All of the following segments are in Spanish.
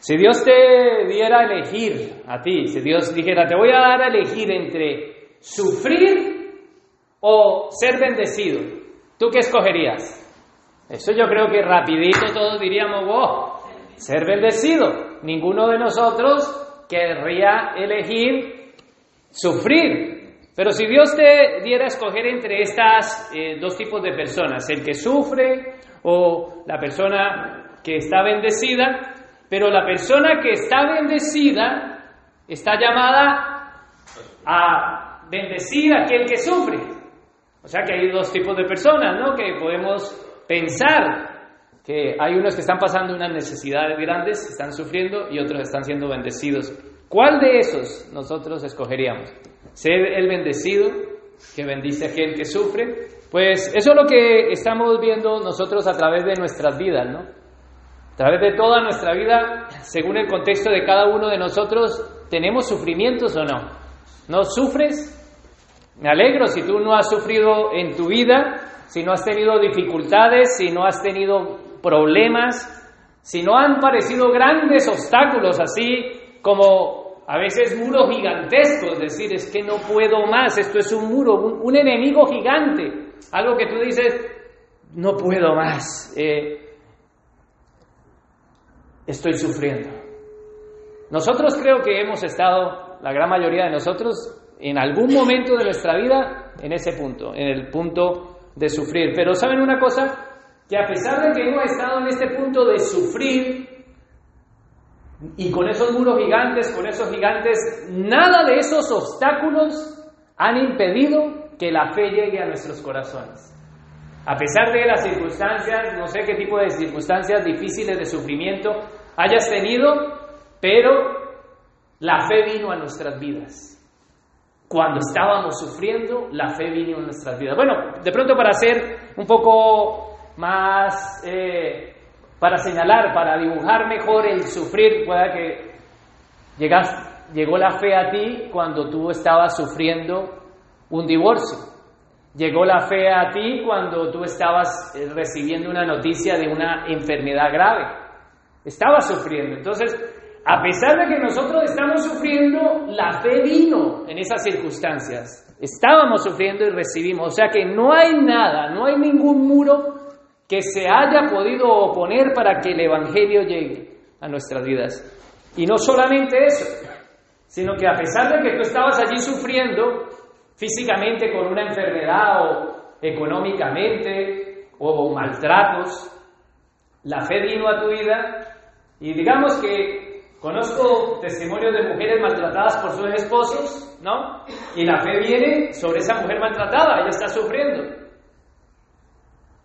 Si Dios te diera a elegir a ti, si Dios dijera, te voy a dar a elegir entre sufrir o ser bendecido, ¿tú qué escogerías? Eso yo creo que rapidito todos diríamos, wow, ser bendecido. Ninguno de nosotros querría elegir sufrir. Pero si Dios te diera a escoger entre estas eh, dos tipos de personas, el que sufre o la persona que está bendecida, pero la persona que está bendecida está llamada a bendecir a aquel que sufre. O sea que hay dos tipos de personas, ¿no? Que podemos pensar que hay unos que están pasando unas necesidades grandes, están sufriendo y otros están siendo bendecidos. ¿Cuál de esos nosotros escogeríamos? ¿Ser el bendecido que bendice a aquel que sufre? Pues eso es lo que estamos viendo nosotros a través de nuestras vidas, ¿no? Través de toda nuestra vida, según el contexto de cada uno de nosotros, ¿tenemos sufrimientos o no? ¿No sufres? Me alegro si tú no has sufrido en tu vida, si no has tenido dificultades, si no has tenido problemas, si no han parecido grandes obstáculos así como a veces muros gigantescos, decir, es que no puedo más, esto es un muro, un, enemigo gigante, algo que tú dices, no puedo más. Eh, estoy sufriendo. Nosotros creo que hemos estado, la gran mayoría de nosotros, en algún momento de nuestra vida en ese punto, en el punto de sufrir. Pero ¿saben una cosa? Que a pesar de que hemos estado en este punto de sufrir, y con esos muros gigantes, con esos gigantes, nada de esos obstáculos han impedido que la fe llegue a nuestros corazones. A pesar de las circunstancias, no sé qué tipo de circunstancias difíciles de sufrimiento hayas tenido, pero la fe vino a nuestras vidas. Cuando estábamos sufriendo, la fe vino a nuestras vidas. Bueno, de pronto para hacer un poco más, eh, para señalar, para dibujar mejor el sufrir, pueda que llegas, llegó la fe a ti cuando tú estabas sufriendo un divorcio. Llegó la fe a ti cuando tú estabas eh, recibiendo una noticia de una enfermedad grave. Estabas sufriendo. Entonces, a pesar de que nosotros estamos sufriendo, la fe vino en esas circunstancias. Estábamos sufriendo y recibimos. O sea que no hay nada, no hay ningún muro que se haya podido oponer para que el Evangelio llegue a nuestras vidas. Y no solamente eso, sino que a pesar de que tú estabas allí sufriendo, físicamente con una enfermedad o económicamente o maltratos, la fe vino a tu vida y digamos que conozco testimonios de mujeres maltratadas por sus esposos, ¿no? Y la fe viene sobre esa mujer maltratada, ella está sufriendo.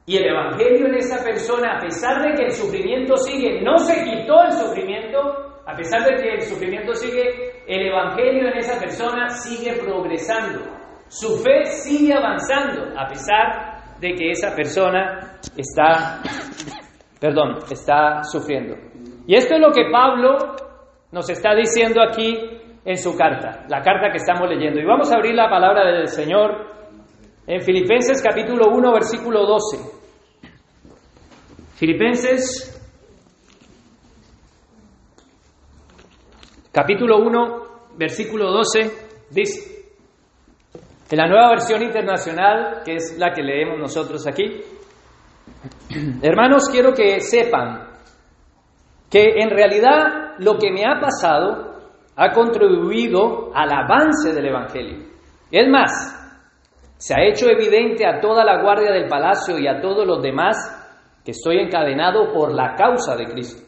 Y el Evangelio en esa persona, a pesar de que el sufrimiento sigue, no se quitó el sufrimiento, a pesar de que el sufrimiento sigue, el Evangelio en esa persona sigue progresando. Su fe sigue avanzando a pesar de que esa persona está, perdón, está sufriendo. Y esto es lo que Pablo nos está diciendo aquí en su carta, la carta que estamos leyendo. Y vamos a abrir la palabra del Señor en Filipenses capítulo 1, versículo 12. Filipenses capítulo 1, versículo 12 dice, en la nueva versión internacional, que es la que leemos nosotros aquí, hermanos, quiero que sepan que en realidad lo que me ha pasado ha contribuido al avance del Evangelio. Es más, se ha hecho evidente a toda la guardia del palacio y a todos los demás que estoy encadenado por la causa de Cristo.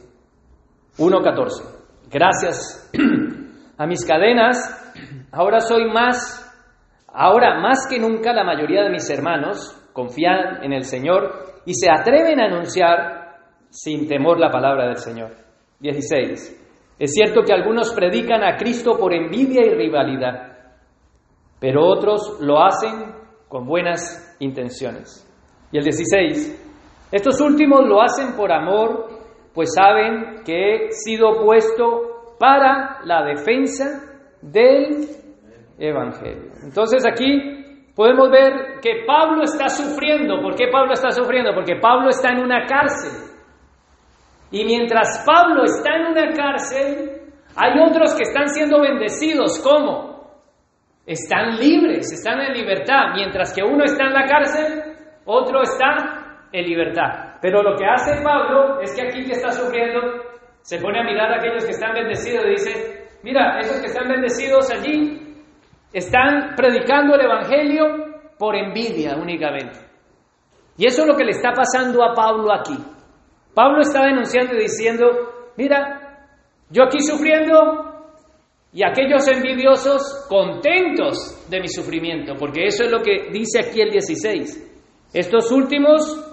1.14. Gracias a mis cadenas, ahora soy más Ahora, más que nunca, la mayoría de mis hermanos confían en el Señor y se atreven a anunciar sin temor la palabra del Señor. 16. Es cierto que algunos predican a Cristo por envidia y rivalidad, pero otros lo hacen con buenas intenciones. Y el 16. Estos últimos lo hacen por amor, pues saben que he sido puesto para la defensa del evangelio. Entonces aquí podemos ver que Pablo está sufriendo. ¿Por qué Pablo está sufriendo? Porque Pablo está en una cárcel. Y mientras Pablo está en una cárcel, hay otros que están siendo bendecidos. ¿Cómo? Están libres, están en libertad. Mientras que uno está en la cárcel, otro está en libertad. Pero lo que hace Pablo es que aquí que está sufriendo, se pone a mirar a aquellos que están bendecidos y dice, mira, esos que están bendecidos allí están predicando el Evangelio por envidia únicamente. Y eso es lo que le está pasando a Pablo aquí. Pablo está denunciando y diciendo, mira, yo aquí sufriendo y aquellos envidiosos contentos de mi sufrimiento, porque eso es lo que dice aquí el 16. Estos últimos,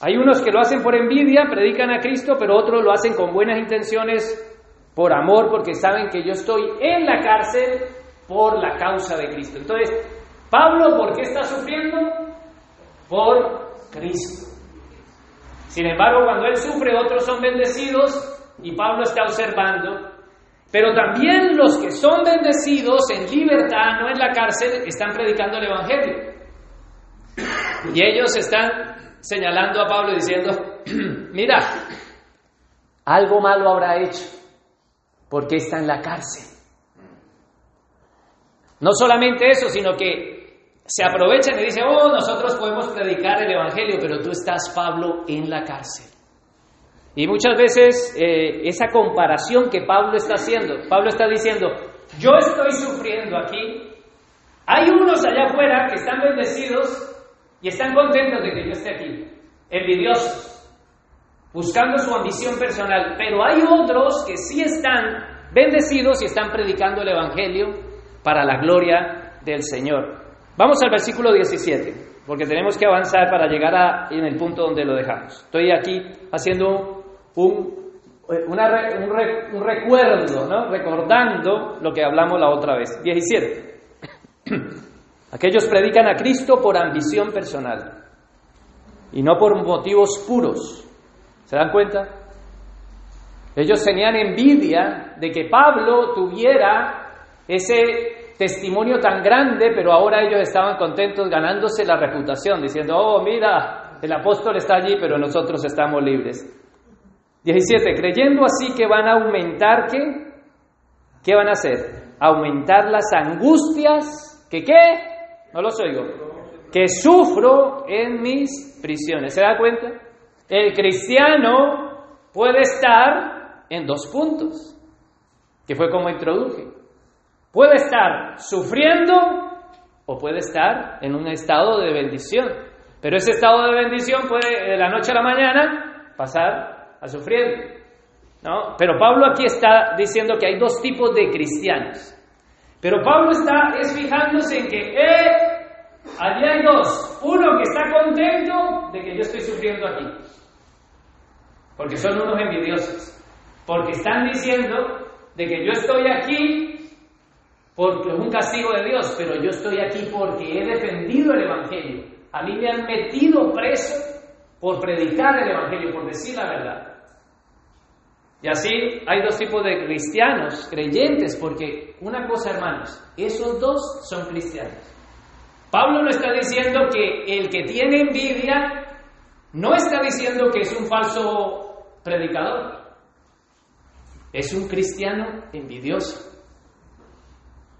hay unos que lo hacen por envidia, predican a Cristo, pero otros lo hacen con buenas intenciones, por amor, porque saben que yo estoy en la cárcel por la causa de Cristo. Entonces, Pablo, ¿por qué está sufriendo? Por Cristo. Sin embargo, cuando él sufre, otros son bendecidos y Pablo está observando. Pero también los que son bendecidos en libertad, no en la cárcel, están predicando el Evangelio. Y ellos están señalando a Pablo diciendo, mira, algo malo habrá hecho, porque está en la cárcel. No solamente eso, sino que se aprovechan y dicen, oh, nosotros podemos predicar el Evangelio, pero tú estás, Pablo, en la cárcel. Y muchas veces eh, esa comparación que Pablo está haciendo, Pablo está diciendo, yo estoy sufriendo aquí, hay unos allá afuera que están bendecidos y están contentos de que yo esté aquí, envidiosos, buscando su ambición personal, pero hay otros que sí están bendecidos y están predicando el Evangelio para la gloria del Señor. Vamos al versículo 17, porque tenemos que avanzar para llegar a, en el punto donde lo dejamos. Estoy aquí haciendo un, un, recuerdo, ¿no? recordando lo que hablamos la otra vez. 17. Aquellos predican a Cristo por ambición personal y no por motivos puros. ¿Se dan cuenta? Ellos tenían envidia de que Pablo tuviera ese testimonio tan grande, pero ahora ellos estaban contentos ganándose la reputación, diciendo, oh, mira, el apóstol está allí, pero nosotros estamos libres. 17. Creyendo así que van a aumentar, ¿qué? ¿Qué van a hacer? Aumentar las angustias, ¿que qué? No los oigo. Que sufro en mis prisiones. ¿Se da cuenta? El cristiano puede estar en dos puntos, que fue como introduje. Puede estar sufriendo o puede estar en un estado de bendición. Pero ese estado de bendición puede de la noche a la mañana pasar a sufrir. ¿no? Pero Pablo aquí está diciendo que hay dos tipos de cristianos. Pero Pablo está es fijándose en que eh, allí hay dos. Uno que está contento de que yo estoy sufriendo aquí. Porque son unos envidiosos. Porque están diciendo de que yo estoy aquí porque es un castigo de Dios, pero yo estoy aquí porque he defendido el Evangelio. A mí me han metido preso por predicar el Evangelio, por decir la verdad. Y así hay dos tipos de cristianos, creyentes, porque una cosa, hermanos, esos dos son cristianos. Pablo no está diciendo que el que tiene envidia no está diciendo que es un falso predicador. Es un cristiano envidioso.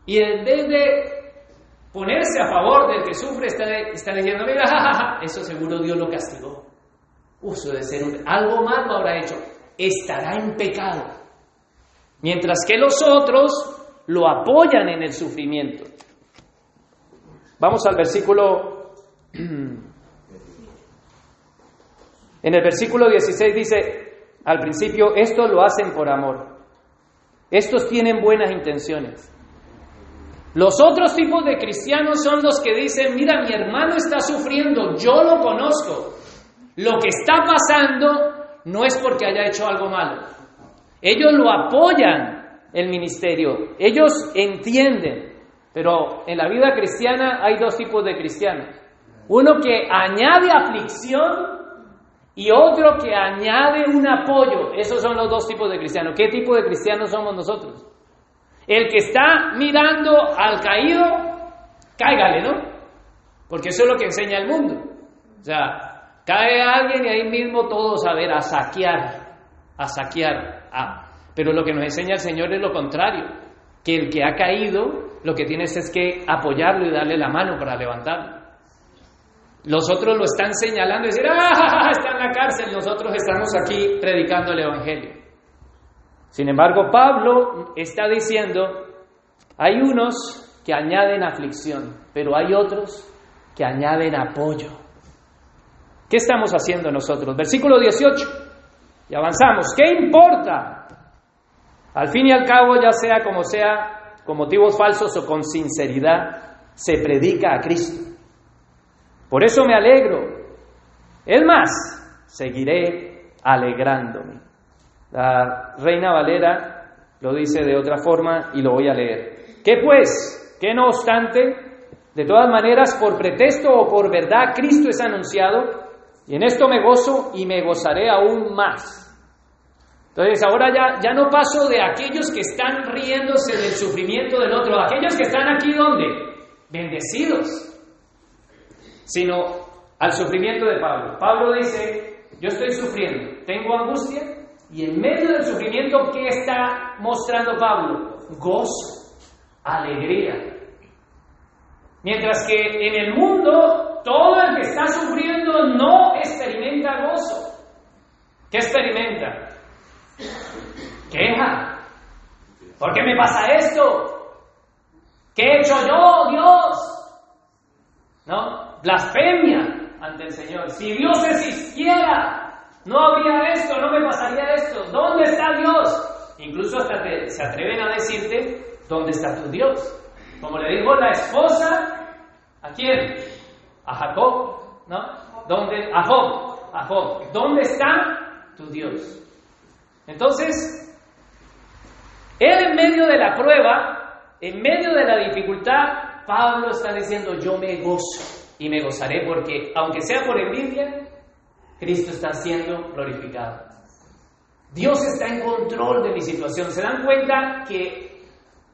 Y en vez de ponerse a favor del que sufre, está, diciendo, mira, eso seguro Dios lo castigó. Uso de ser un, algo malo habrá hecho. Estará en pecado. Mientras que los otros lo apoyan en el sufrimiento. Vamos al versículo... En el versículo 16 dice, al principio, estos lo hacen por amor. Estos tienen buenas intenciones. Los otros tipos de cristianos son los que dicen, mira, mi hermano está sufriendo, yo lo conozco. Lo que está pasando no es porque haya hecho algo malo. Ellos lo apoyan el ministerio, ellos entienden. Pero en la vida cristiana hay dos tipos de cristianos. Uno que añade aflicción y otro que añade un apoyo. Esos son los dos tipos de cristianos. ¿Qué tipo de cristianos somos nosotros? El que está mirando al caído, cáigale, ¿no? Porque eso es lo que enseña el mundo. O sea, cae alguien y ahí mismo todos a ver, a saquear. a saquear. A... Pero lo que nos enseña el Señor es lo contrario, que el que ha caído, lo que tienes es que apoyarlo y darle la mano para levantarlo. Los otros lo están señalando y decir, ¡ah! Está en la cárcel, nosotros estamos aquí predicando el Evangelio. Sin embargo, Pablo está diciendo, hay unos que añaden aflicción, pero hay otros que añaden apoyo. ¿Qué estamos haciendo nosotros? Versículo 18. Y avanzamos. ¿Qué importa? Al fin y al cabo, ya sea como sea, con motivos falsos o con sinceridad, se predica a Cristo. Por eso me alegro. Es más, seguiré alegrándome. La Reina Valera lo dice de otra forma y lo voy a leer. ¿Qué pues? ¿Qué no obstante? De todas maneras, por pretexto o por verdad, Cristo es anunciado y en esto me gozo y me gozaré aún más. Entonces ahora ya, ya no paso de aquellos que están riéndose del sufrimiento del otro, aquellos que están aquí donde? Bendecidos sino al sufrimiento de Pablo. Pablo dice, yo estoy sufriendo, tengo angustia, y en medio del sufrimiento, ¿qué está mostrando Pablo? Gozo, alegría. Mientras que en el mundo, todo el que está sufriendo no experimenta gozo. ¿Qué experimenta? Queja. ¿Por qué me pasa esto? ¿Qué he hecho yo, Dios? ¿No? blasfemia ante el Señor. Si Dios existiera, no habría esto, no me pasaría esto. ¿Dónde está Dios? Incluso hasta se atreven a decirte, ¿dónde está tu Dios? Como le dijo la esposa, ¿a quién? A Jacob, ¿no? ¿Dónde? A Job, a Job. ¿Dónde está tu Dios? Entonces, él en medio de la prueba, en medio de la dificultad, Pablo está diciendo, yo me gozo y me gozaré porque, aunque sea por envidia, Cristo está siendo glorificado. Dios está en control de mi situación. ¿Se dan cuenta que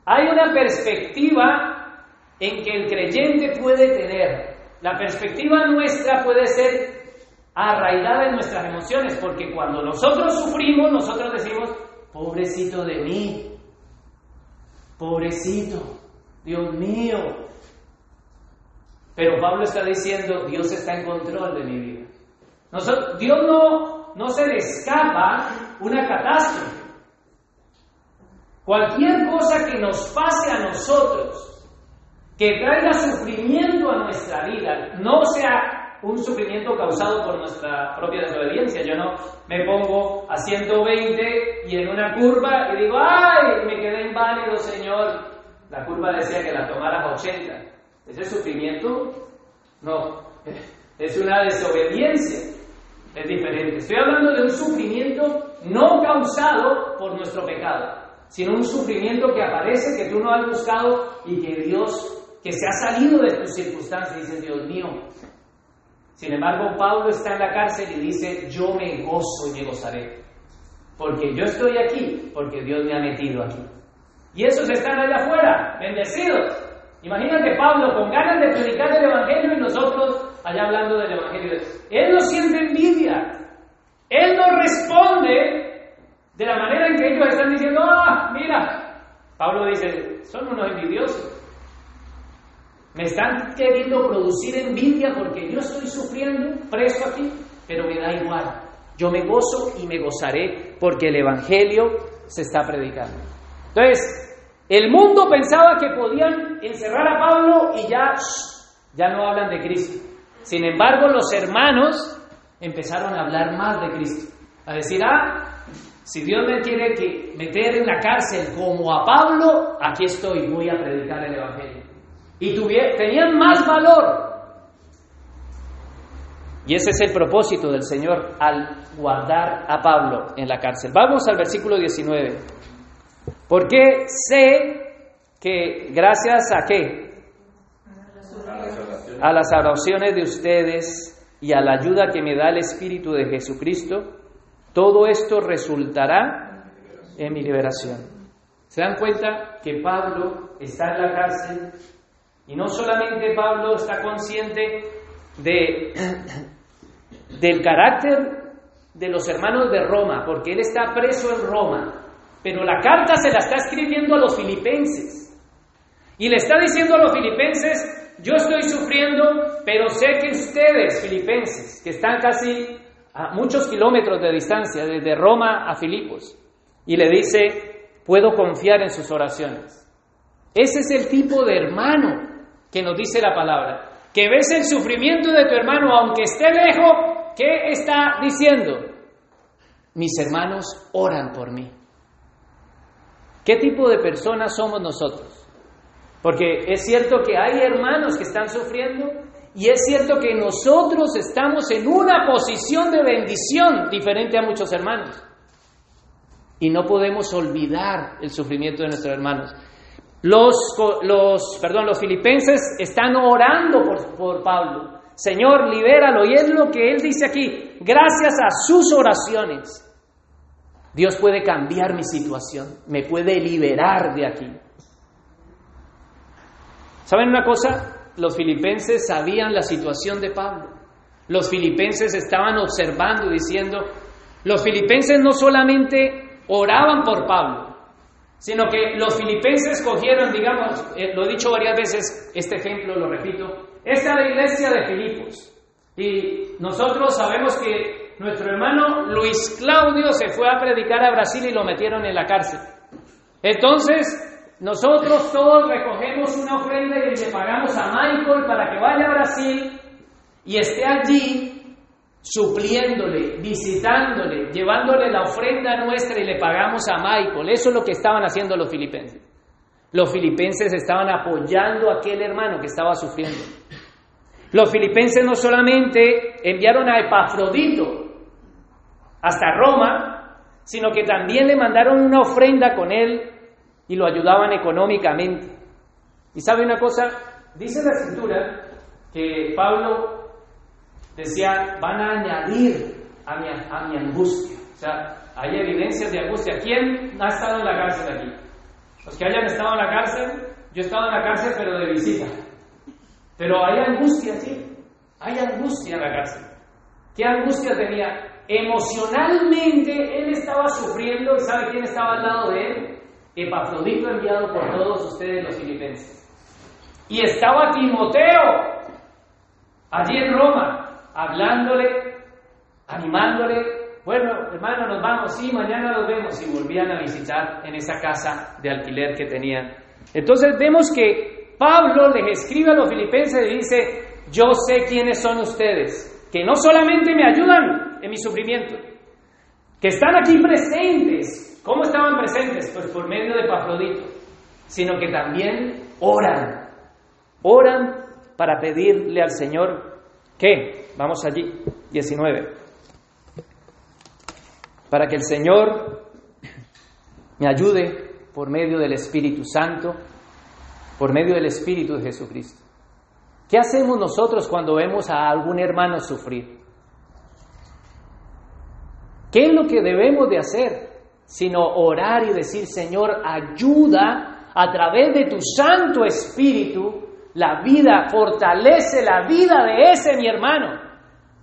hay una perspectiva en que el creyente puede tener? La perspectiva nuestra puede ser arraigada en nuestras emociones, porque cuando nosotros sufrimos, nosotros decimos, pobrecito de mí, pobrecito, Dios mío, pero Pablo está diciendo, Dios está en control de mi vida. Dios no, no se le escapa una catástrofe. Cualquier cosa que nos pase a nosotros, que traiga sufrimiento a nuestra vida, no sea un sufrimiento causado por nuestra propia desobediencia. Yo no me pongo a 120 y en una curva y digo, ¡ay! Me quedé inválido, Señor. La curva decía que la tomara a 80. ¿Ese sufrimiento? No, es una desobediencia. Es diferente. Estoy hablando de un sufrimiento no causado por nuestro pecado, sino un sufrimiento que aparece, que tú no has buscado y que Dios, que se ha salido de tus circunstancias, dice Dios mío. Sin embargo, Pablo está en la cárcel y dice, yo me gozo y me gozaré. Porque yo estoy aquí, porque Dios me ha metido aquí. Y esos están allá afuera, bendecidos. Imagínate Pablo con ganas de predicar el Evangelio y nosotros allá hablando del Evangelio. Él no siente envidia. Él no responde de la manera en que ellos están diciendo, ah, mira. Pablo dice, son unos envidiosos. Me están queriendo producir envidia porque yo estoy sufriendo preso aquí, pero me da igual. Yo me gozo y me gozaré porque el Evangelio se está predicando. Entonces, el mundo pensaba que podían encerrar a Pablo y ya, ya no hablan de Cristo. Sin embargo, los hermanos empezaron a hablar más de Cristo. A decir, ah, si Dios me tiene que meter en la cárcel como a Pablo, aquí estoy, voy a predicar el Evangelio. Y tenían más valor. Y ese es el propósito del Señor al guardar a Pablo en la cárcel. Vamos al versículo 19. Porque sé que gracias a qué? A las oraciones de ustedes y a la ayuda que me da el Espíritu de Jesucristo, todo esto resultará en mi liberación. ¿Se dan cuenta que Pablo está en la cárcel? Y no solamente Pablo está consciente de, del carácter de los hermanos de Roma, porque él está preso en Roma, pero la carta se la está escribiendo a los filipenses. Y le está diciendo a los filipenses, yo estoy sufriendo, pero sé que ustedes, filipenses, que están casi a muchos kilómetros de distancia, desde Roma a Filipos, y le dice, puedo confiar en sus oraciones. Ese es el tipo de hermano que nos dice la palabra. Que ves el sufrimiento de tu hermano, aunque esté lejos, ¿qué está diciendo? Mis hermanos oran por mí. ¿Qué tipo de personas somos nosotros? Porque es cierto que hay hermanos que están sufriendo y es cierto que nosotros estamos en una posición de bendición diferente a muchos hermanos. Y no podemos olvidar el sufrimiento de nuestros hermanos. Los, los, perdón, los filipenses están orando por, por Pablo. Señor, libéralo. Y es lo que él dice aquí. Gracias a sus oraciones, Dios puede cambiar mi situación, me puede liberar de aquí. ¿Saben una cosa? Los filipenses sabían la situación de Pablo. Los filipenses estaban observando diciendo, los filipenses no solamente oraban por Pablo, sino que los filipenses cogieron, digamos, eh, lo he dicho varias veces, este ejemplo lo repito, esta es la iglesia de Filipos. Y nosotros sabemos que nuestro hermano Luis Claudio se fue a predicar a Brasil y lo metieron en la cárcel. Entonces, nosotros todos recogemos una ofrenda y le pagamos a Michael para que vaya a Brasil y esté allí supliéndole, visitándole, llevándole la ofrenda nuestra y le pagamos a Michael. Eso es lo que estaban haciendo los filipenses. Los filipenses estaban apoyando a aquel hermano que estaba sufriendo. Los filipenses no solamente enviaron a Epafrodito hasta Roma, sino que también le mandaron una ofrenda con él y lo ayudaban económicamente. Y sabe una cosa, dice la escritura que Pablo decía, van a añadir a mi, a mi angustia. O sea, hay evidencias de angustia. ¿Quién ha estado en la cárcel aquí? Los que hayan estado en la cárcel, yo he estado en la cárcel pero de visita. Pero hay angustia, sí. Hay angustia en la cárcel. ¿Qué angustia tenía? Emocionalmente él estaba sufriendo y ¿sabe quién estaba al lado de él? Epafrodito enviado por todos ustedes los filipenses. Y estaba Timoteo allí en Roma, hablándole, animándole. Bueno, hermano, nos vamos, sí, mañana nos vemos. Y volvían a visitar en esa casa de alquiler que tenían. Entonces vemos que Pablo les escribe a los filipenses y dice, yo sé quiénes son ustedes, que no solamente me ayudan en mi sufrimiento, que están aquí presentes, ¿Cómo estaban presentes? Pues por medio de Pafrodito, sino que también oran. Oran para pedirle al Señor ¿qué? Vamos allí, 19. Para que el Señor me ayude por medio del Espíritu Santo, por medio del Espíritu de Jesucristo. ¿Qué hacemos nosotros cuando vemos a algún hermano sufrir? ¿Qué es lo que debemos de hacer? Sino orar y decir, Señor, ayuda a través de tu Santo Espíritu la vida, fortalece la vida de ese mi hermano.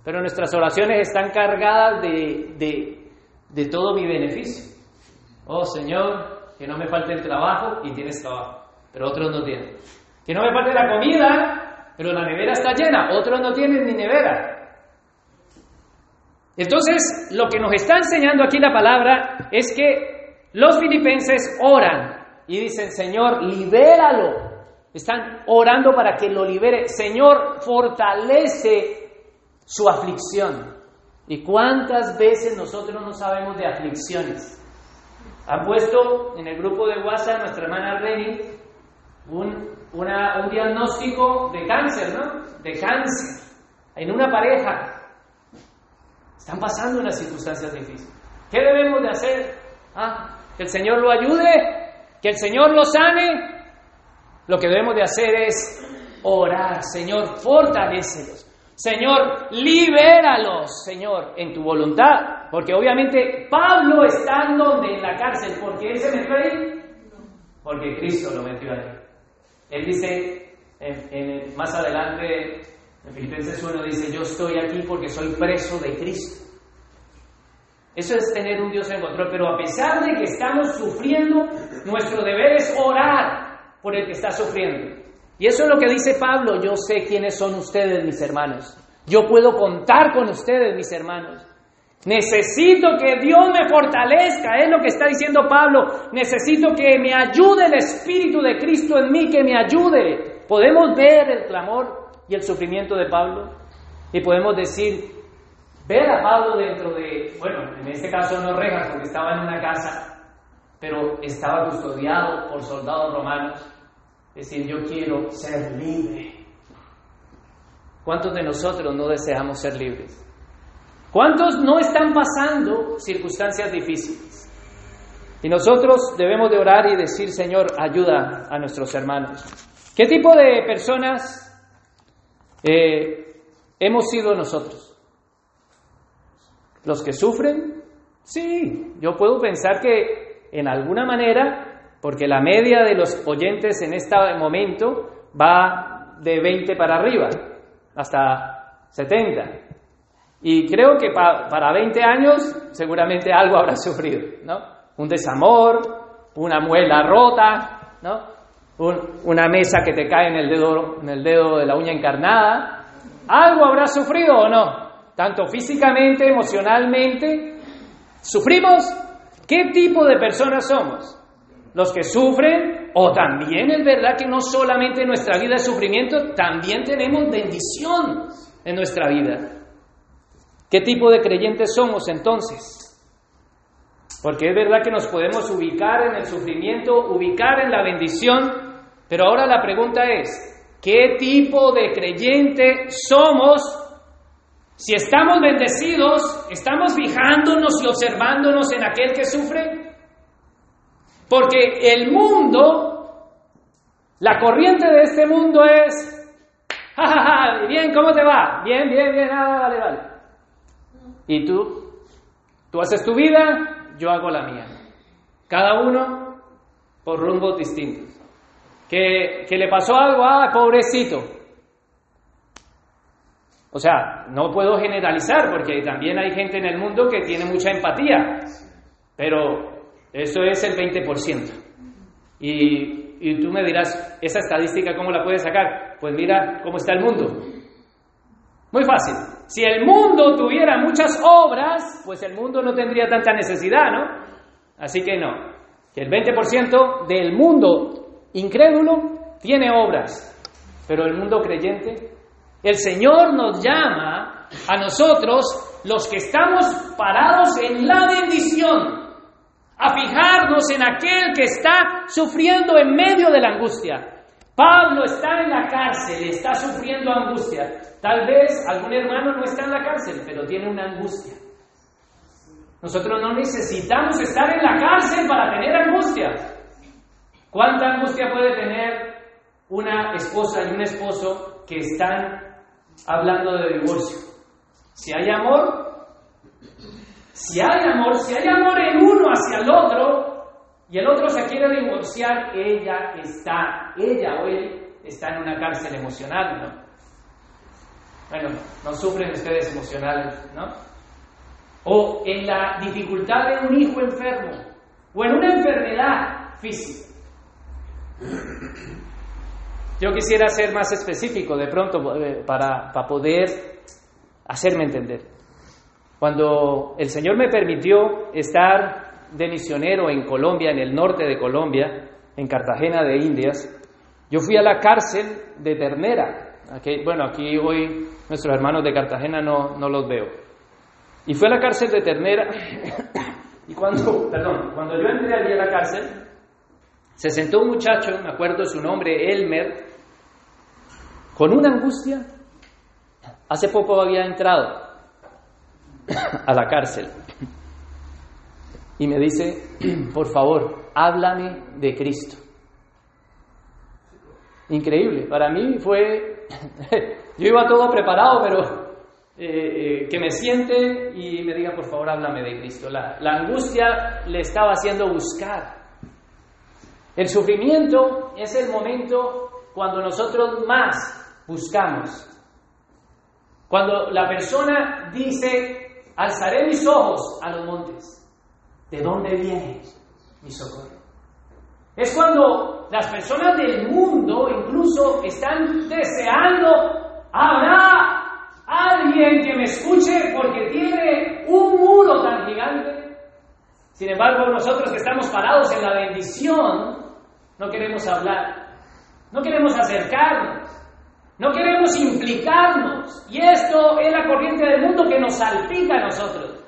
Pero nuestras oraciones están cargadas de, de, todo mi beneficio. Oh Señor, que no me falte el trabajo y tienes trabajo, pero otros no tienen. Que no me falte la comida, pero la nevera está llena, otros no tienen ni nevera. Entonces, lo que nos está enseñando aquí la palabra es que los filipenses oran y dicen, Señor, libéralo. Están orando para que lo libere. Señor, fortalece su aflicción. ¿Y cuántas veces nosotros no sabemos de aflicciones? Han puesto en el grupo de WhatsApp nuestra hermana Reni un, un diagnóstico de cáncer, ¿no? De cáncer en una pareja. Están pasando unas circunstancias difíciles. ¿Qué debemos de hacer? Ah, que el Señor lo ayude, que el Señor lo sane. Lo que debemos de hacer es orar, Señor, fortalecelos. Señor, libéralos, Señor, en tu voluntad. Porque obviamente Pablo está en donde en la cárcel, porque él se metió ahí, porque Cristo lo metió ahí. Él dice más adelante en Filipenses 1 dice, yo estoy aquí porque soy preso de Cristo. Eso es tener un Dios en control. Pero a pesar de que estamos sufriendo, nuestro deber es orar por el que está sufriendo. Y eso es lo que dice Pablo. Yo sé quiénes son ustedes, mis hermanos. Yo puedo contar con ustedes, mis hermanos. Necesito que Dios me fortalezca, es lo que está diciendo Pablo. Necesito que me ayude el Espíritu de Cristo en mí, que me ayude. Podemos ver el clamor y el sufrimiento de Pablo y podemos decir, ver a Pablo dentro de, bueno, en este caso no rejas porque estaba en una casa, pero estaba custodiado por soldados romanos. Es decir, yo quiero ser libre. ¿Cuántos de nosotros no deseamos ser libres? ¿Cuántos no están pasando circunstancias difíciles? Y nosotros debemos de orar y decir, Señor, ayuda a nuestros hermanos. ¿Qué tipo de personas eh, hemos sido nosotros? ¿Los que sufren? Sí, yo puedo pensar que en alguna manera, porque la media de los oyentes en este momento va de 20 para arriba, hasta 70. Y creo que para 20 años seguramente algo habrá sufrido, ¿no? Un desamor, una muela rota, ¿no? Una mesa que te cae en el, dedo, en el dedo de la uña encarnada. ¿Algo habrá sufrido o no? tanto físicamente, emocionalmente. ¿Sufrimos? ¿Qué tipo de personas somos? ¿Los que sufren? ¿O también es verdad que no solamente en nuestra vida es sufrimiento, también tenemos bendición en nuestra vida? ¿Qué tipo de creyentes somos entonces? Porque es verdad que nos podemos ubicar en el sufrimiento, ubicar en la bendición, pero ahora la pregunta es, ¿qué tipo de creyente somos si estamos bendecidos, ¿estamos fijándonos y observándonos en aquel que sufre? Porque el mundo, la corriente de este mundo es, ja, bien, ¿cómo te va? Bien, bien, bien, ah, vale, vale. ¿Y tú? Tú haces tu vida, yo hago la mía. Cada uno por rumbos distintos. ¿Que, le pasó algo? Ah, pobrecito. O sea, no puedo generalizar porque también hay gente en el mundo que tiene mucha empatía, pero eso es el 20%. Y, y tú me dirás, ¿esa estadística cómo la puedes sacar? Pues mira cómo está el mundo. Muy fácil. Si el mundo tuviera muchas obras, pues el mundo no tendría tanta necesidad, ¿no? Así que no. Que el 20% del mundo incrédulo tiene obras, pero el mundo creyente el Señor nos llama a nosotros, los que estamos parados en la bendición, a fijarnos en aquel que está sufriendo en medio de la angustia. Pablo está en la cárcel, está sufriendo angustia. Tal vez algún hermano no está en la cárcel, pero tiene una angustia. Nosotros no necesitamos estar en la cárcel para tener angustia. ¿Cuánta angustia puede tener una esposa y un esposo que están hablando de divorcio. Si hay amor, si hay amor, si hay amor en uno hacia el otro y el otro se quiere divorciar, ella está, ella o él está en una cárcel emocional, ¿no? Bueno, no sufren ustedes emocionales, ¿no? O en la dificultad de un hijo enfermo, o en una enfermedad física. Yo quisiera ser más específico de pronto eh, para, para poder hacerme entender. Cuando el Señor me permitió estar de misionero en Colombia, en el norte de Colombia, en Cartagena de Indias, yo fui a la cárcel de Ternera. Aquí, bueno, aquí hoy nuestros hermanos de Cartagena no, no los veo. Y fui a la cárcel de Ternera y cuando, perdón, cuando yo entré allí a la cárcel, se sentó un muchacho, me acuerdo su nombre, Elmer, con una angustia. Hace poco había entrado a la cárcel y me dice, por favor, háblame de Cristo. Increíble, para mí fue, yo iba todo preparado, pero eh, eh, que me siente y me diga, por favor, háblame de Cristo. La, la angustia le estaba haciendo buscar. El sufrimiento es el momento cuando nosotros más buscamos. Cuando la persona dice, alzaré mis ojos a los montes. ¿De dónde viene mi socorro? Es cuando las personas del mundo incluso están deseando, habrá alguien que me escuche porque tiene un muro tan gigante. Sin embargo, nosotros que estamos parados en la bendición, no queremos hablar, no queremos acercarnos, no queremos implicarnos. Y esto es la corriente del mundo que nos salpica a nosotros.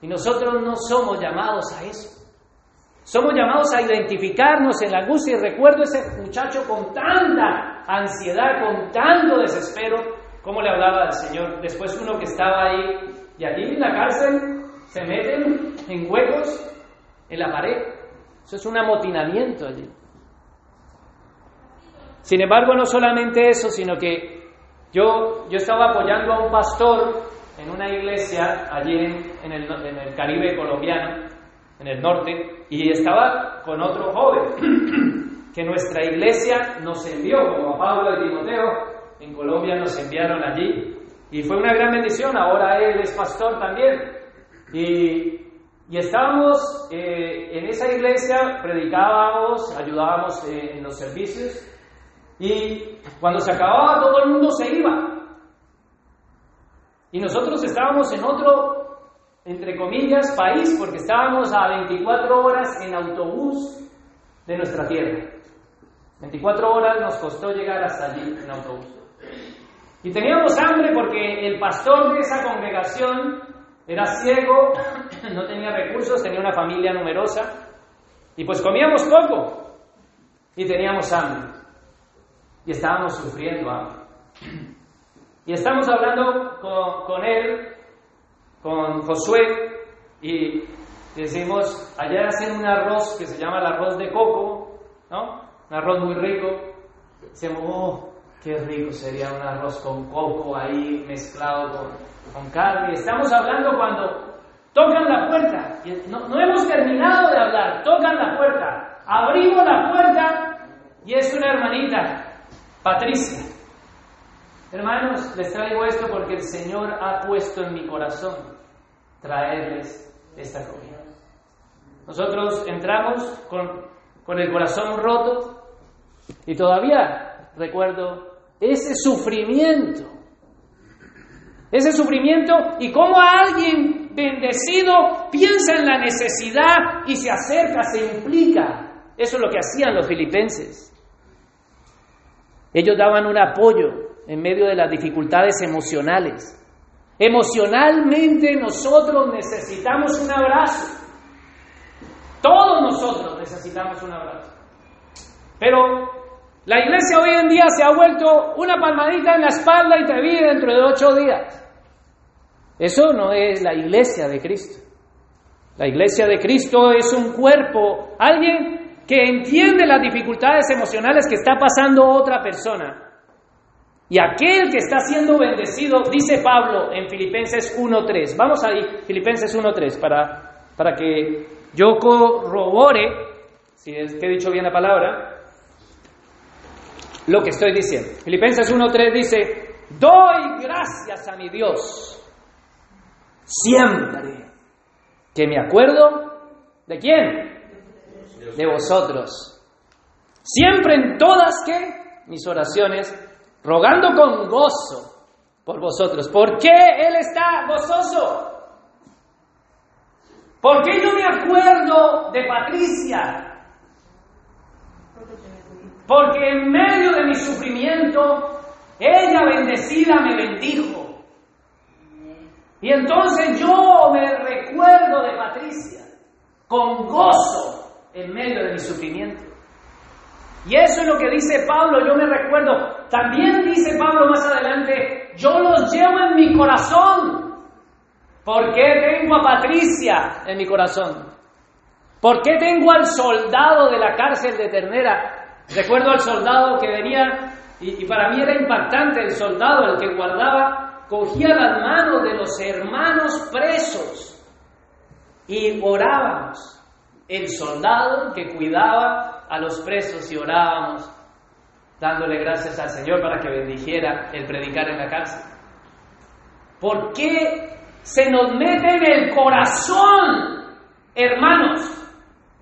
Y nosotros no somos llamados a eso. Somos llamados a identificarnos en la angustia y recuerdo ese muchacho con tanta ansiedad, con tanto desespero, como le hablaba al Señor. Después uno que estaba ahí y allí en la cárcel se meten en huecos en la pared. Eso es un amotinamiento allí. Sin embargo, no solamente eso, sino que yo, yo estaba apoyando a un pastor en una iglesia allí en, el, en el Caribe colombiano, en el norte, y estaba con otro joven que nuestra iglesia nos envió, como a Pablo y Timoteo, en Colombia nos enviaron allí. Y fue una gran bendición, ahora él es pastor también. Y, y estábamos eh, en esa iglesia, predicábamos, ayudábamos eh, en los servicios, y cuando se acababa todo el mundo se iba. Y nosotros estábamos en otro entre comillas, país, porque estábamos a 24 horas en autobús de nuestra tierra. 24 horas nos costó llegar hasta allí en autobús. Y teníamos hambre porque el pastor de esa congregación era ciego, no tenía recursos, tenía una familia numerosa, y pues comíamos poco y teníamos hambre. Y estábamos sufriendo hambre. Y estamos hablando con, con él con Josué y decimos, allá hacen un arroz que se llama el arroz de coco, ¿no? Un arroz muy rico. Decimos, oh, qué rico sería un arroz con coco ahí mezclado con, con carne. Estamos hablando cuando tocan la puerta. No, no hemos terminado de hablar, tocan la puerta. Abrimos la puerta y es una hermanita, Patricia. Hermanos, les traigo esto porque el Señor ha puesto en mi corazón traerles esta comida. Nosotros entramos con, con el corazón roto y todavía recuerdo ese sufrimiento. Ese sufrimiento y cómo alguien bendecido piensa en la necesidad y se acerca, se implica. Eso es lo que hacían los filipenses. Ellos daban un apoyo en medio de las dificultades emocionales. Emocionalmente nosotros necesitamos un abrazo. Todos nosotros necesitamos un abrazo. Pero la iglesia hoy en día se ha vuelto una palmadita en la espalda y te vi dentro de ocho días. Eso no es la iglesia de Cristo. La iglesia de Cristo es un cuerpo, alguien que entiende las dificultades emocionales que está pasando otra persona y aquel que está siendo bendecido, dice Pablo en Filipenses 1.3. Vamos ahí, Filipenses 1.3, para, para que yo corrobore, si he dicho bien la palabra, lo que estoy diciendo. Filipenses 1.3 dice, doy gracias a mi Dios siempre que me acuerdo de quién? De vosotros. Siempre en todas que mis oraciones rogando con gozo por vosotros. ¿Por qué Él está gozoso? ¿Por qué yo me acuerdo de Patricia? Porque en medio de mi sufrimiento, ella bendecida me bendijo. Y entonces yo me recuerdo de Patricia con gozo en medio de mi sufrimiento. Y eso es lo que dice Pablo, yo me recuerdo. También dice Pablo más adelante, yo los llevo en mi corazón. ¿Por qué tengo a Patricia en mi corazón? ¿Por qué tengo al soldado de la cárcel de Ternera? Recuerdo al soldado que venía, y, para mí era impactante el soldado, el que guardaba, cogía las manos de los hermanos presos y orábamos. El soldado que cuidaba a los presos y orábamos dándole gracias al Señor para que bendijera el predicar en la cárcel. ¿Por qué se nos mete en el corazón, hermanos.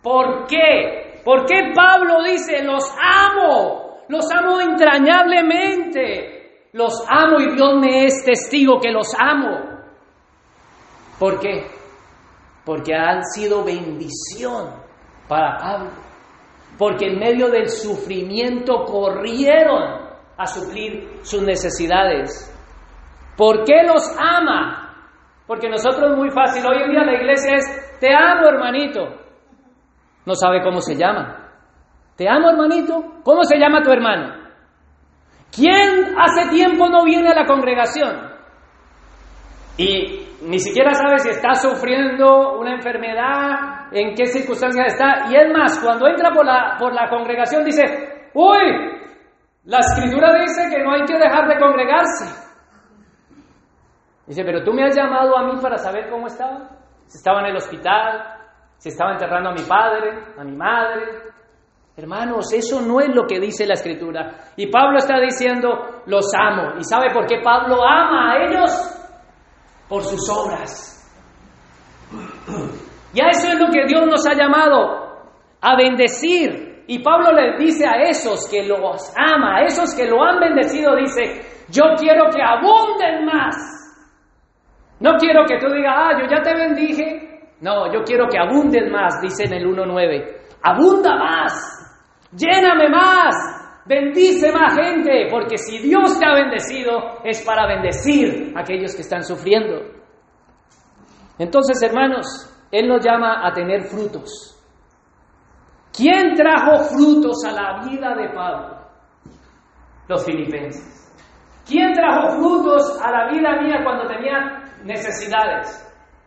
¿Por qué? ¿Por qué Pablo dice, los amo, los amo entrañablemente, los amo y Dios me es testigo que los amo? ¿Por qué? Porque han sido bendición para Pablo. Porque en medio del sufrimiento corrieron a suplir sus necesidades. ¿Por qué los ama? Porque nosotros muy fácil, hoy en día la iglesia es, te amo hermanito. No sabe cómo se llama. Te amo hermanito. ¿Cómo se llama tu hermano? ¿Quién hace tiempo no viene a la congregación? Y ni siquiera sabe si está sufriendo una enfermedad, en qué circunstancias está. Y es más, cuando entra por la, por la congregación dice, uy, la escritura dice que no hay que dejar de congregarse. Dice, pero tú me has llamado a mí para saber cómo estaba. Si estaba en el hospital, si estaba enterrando a mi padre, a mi madre. Hermanos, eso no es lo que dice la escritura. Y Pablo está diciendo, los amo. ¿Y sabe por qué Pablo ama a ellos? Por sus obras. Y a eso es lo que Dios nos ha llamado, a bendecir. Y Pablo les dice a esos que los ama, a esos que lo han bendecido, dice, yo quiero que abunden más. No quiero que tú digas, ah, yo ya te bendije. No, yo quiero que abunden más, dice en el 1.9. Abunda más, lléname más, bendice más gente, porque si Dios te ha bendecido es para bendecir a aquellos que están sufriendo. Entonces, hermanos, Él nos llama a tener frutos. ¿Quién trajo frutos a la vida de Pablo? Los filipenses. ¿Quién trajo frutos a la vida mía cuando tenía necesidades?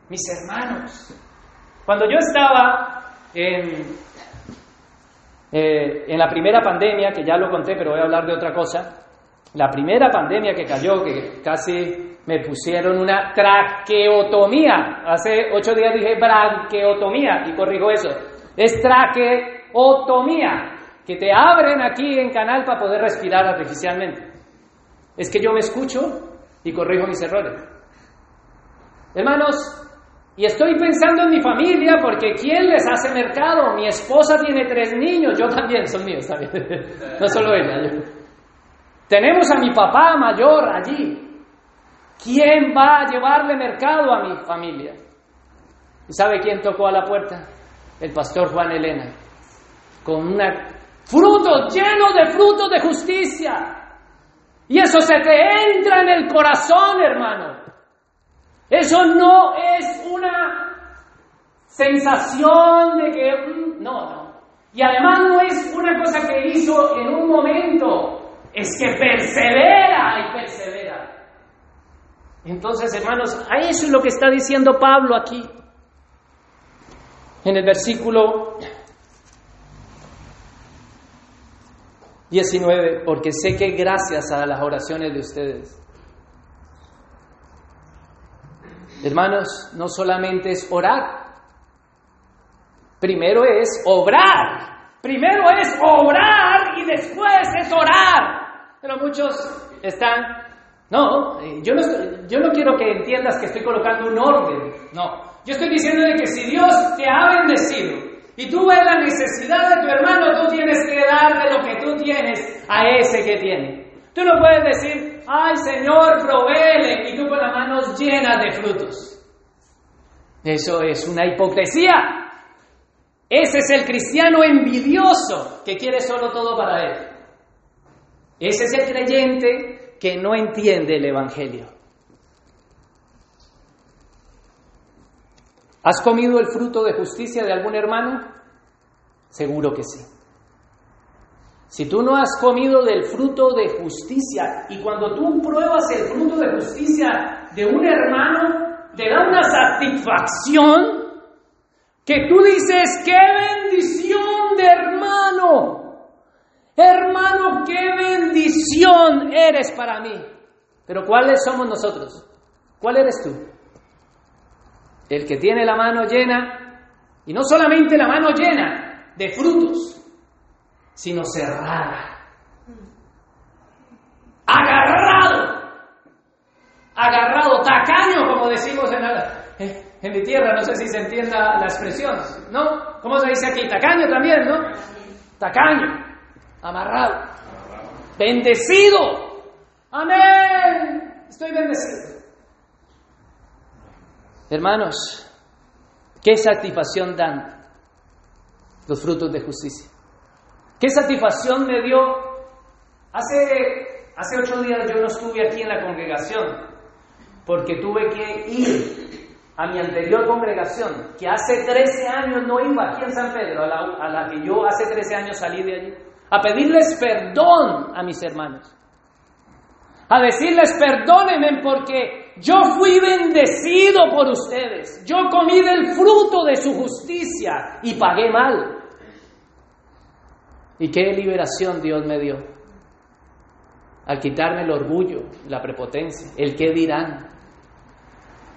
Mis hermanos. Cuando yo estaba en, eh, en la primera pandemia, que ya lo conté, pero voy a hablar de otra cosa, la primera pandemia que cayó, que casi me pusieron una traqueotomía. Hace ocho días dije branqueotomía y corrijo eso. Es traqueotomía, que te abren aquí en canal para poder respirar artificialmente. Es que yo me escucho y corrijo mis errores. Hermanos, y estoy pensando en mi familia porque ¿quién les hace mercado? Mi esposa tiene tres niños, yo también, son míos también, no solo ella. Tenemos a mi papá mayor allí. ¿Quién va a llevarle mercado a mi familia? ¿Y sabe quién tocó a la puerta? El pastor Juan Elena, con una frutos llenos de frutos de justicia. Y eso se te entra en el corazón, hermano. Eso no es una sensación de que... No, no. Y además no es una cosa que hizo en un momento. Es que persevera y persevera. Entonces, hermanos, a eso es lo que está diciendo Pablo aquí. En el versículo 19, porque sé que gracias a las oraciones de ustedes, hermanos, no solamente es orar, primero es obrar, primero es obrar y después es orar. Pero muchos están, no, yo no, yo no quiero que entiendas que estoy colocando un orden, no, yo estoy diciendo que si Dios te ha bendecido, y tú ves la necesidad de tu hermano, tú tienes que dar de lo que tú tienes a ese que tiene. Tú no puedes decir, ay Señor, provéele, y tú con las manos llenas de frutos. Eso es una hipocresía. Ese es el cristiano envidioso que quiere solo todo para él. Ese es el creyente que no entiende el Evangelio. ¿Has comido el fruto de justicia de algún hermano? Seguro que sí. Si tú no has comido del fruto de justicia y cuando tú pruebas el fruto de justicia de un hermano, te da una satisfacción que tú dices, qué bendición de hermano. Hermano, qué bendición eres para mí. Pero ¿cuáles somos nosotros? ¿Cuál eres tú? El que tiene la mano llena, y no solamente la mano llena de frutos, sino cerrada, agarrado, agarrado, tacaño, como decimos en, eh, en mi tierra, no sé si se entienda la expresión, ¿no? ¿Cómo se dice aquí? Tacaño también, ¿no? Tacaño, amarrado, bendecido, amén, estoy bendecido. Hermanos, ¿qué satisfacción dan los frutos de justicia? ¿Qué satisfacción me dio? Hace, hace ocho días yo no estuve aquí en la congregación porque tuve que ir a mi anterior congregación, que hace 13 años no iba aquí en San Pedro, a la, a la que yo hace 13 años salí de allí, a pedirles perdón a mis hermanos, a decirles perdónenme porque yo fui bendecido por ustedes, yo comí del fruto de su justicia y pagué mal. ¿Y qué liberación Dios me dio? Al quitarme el orgullo, la prepotencia, el qué dirán.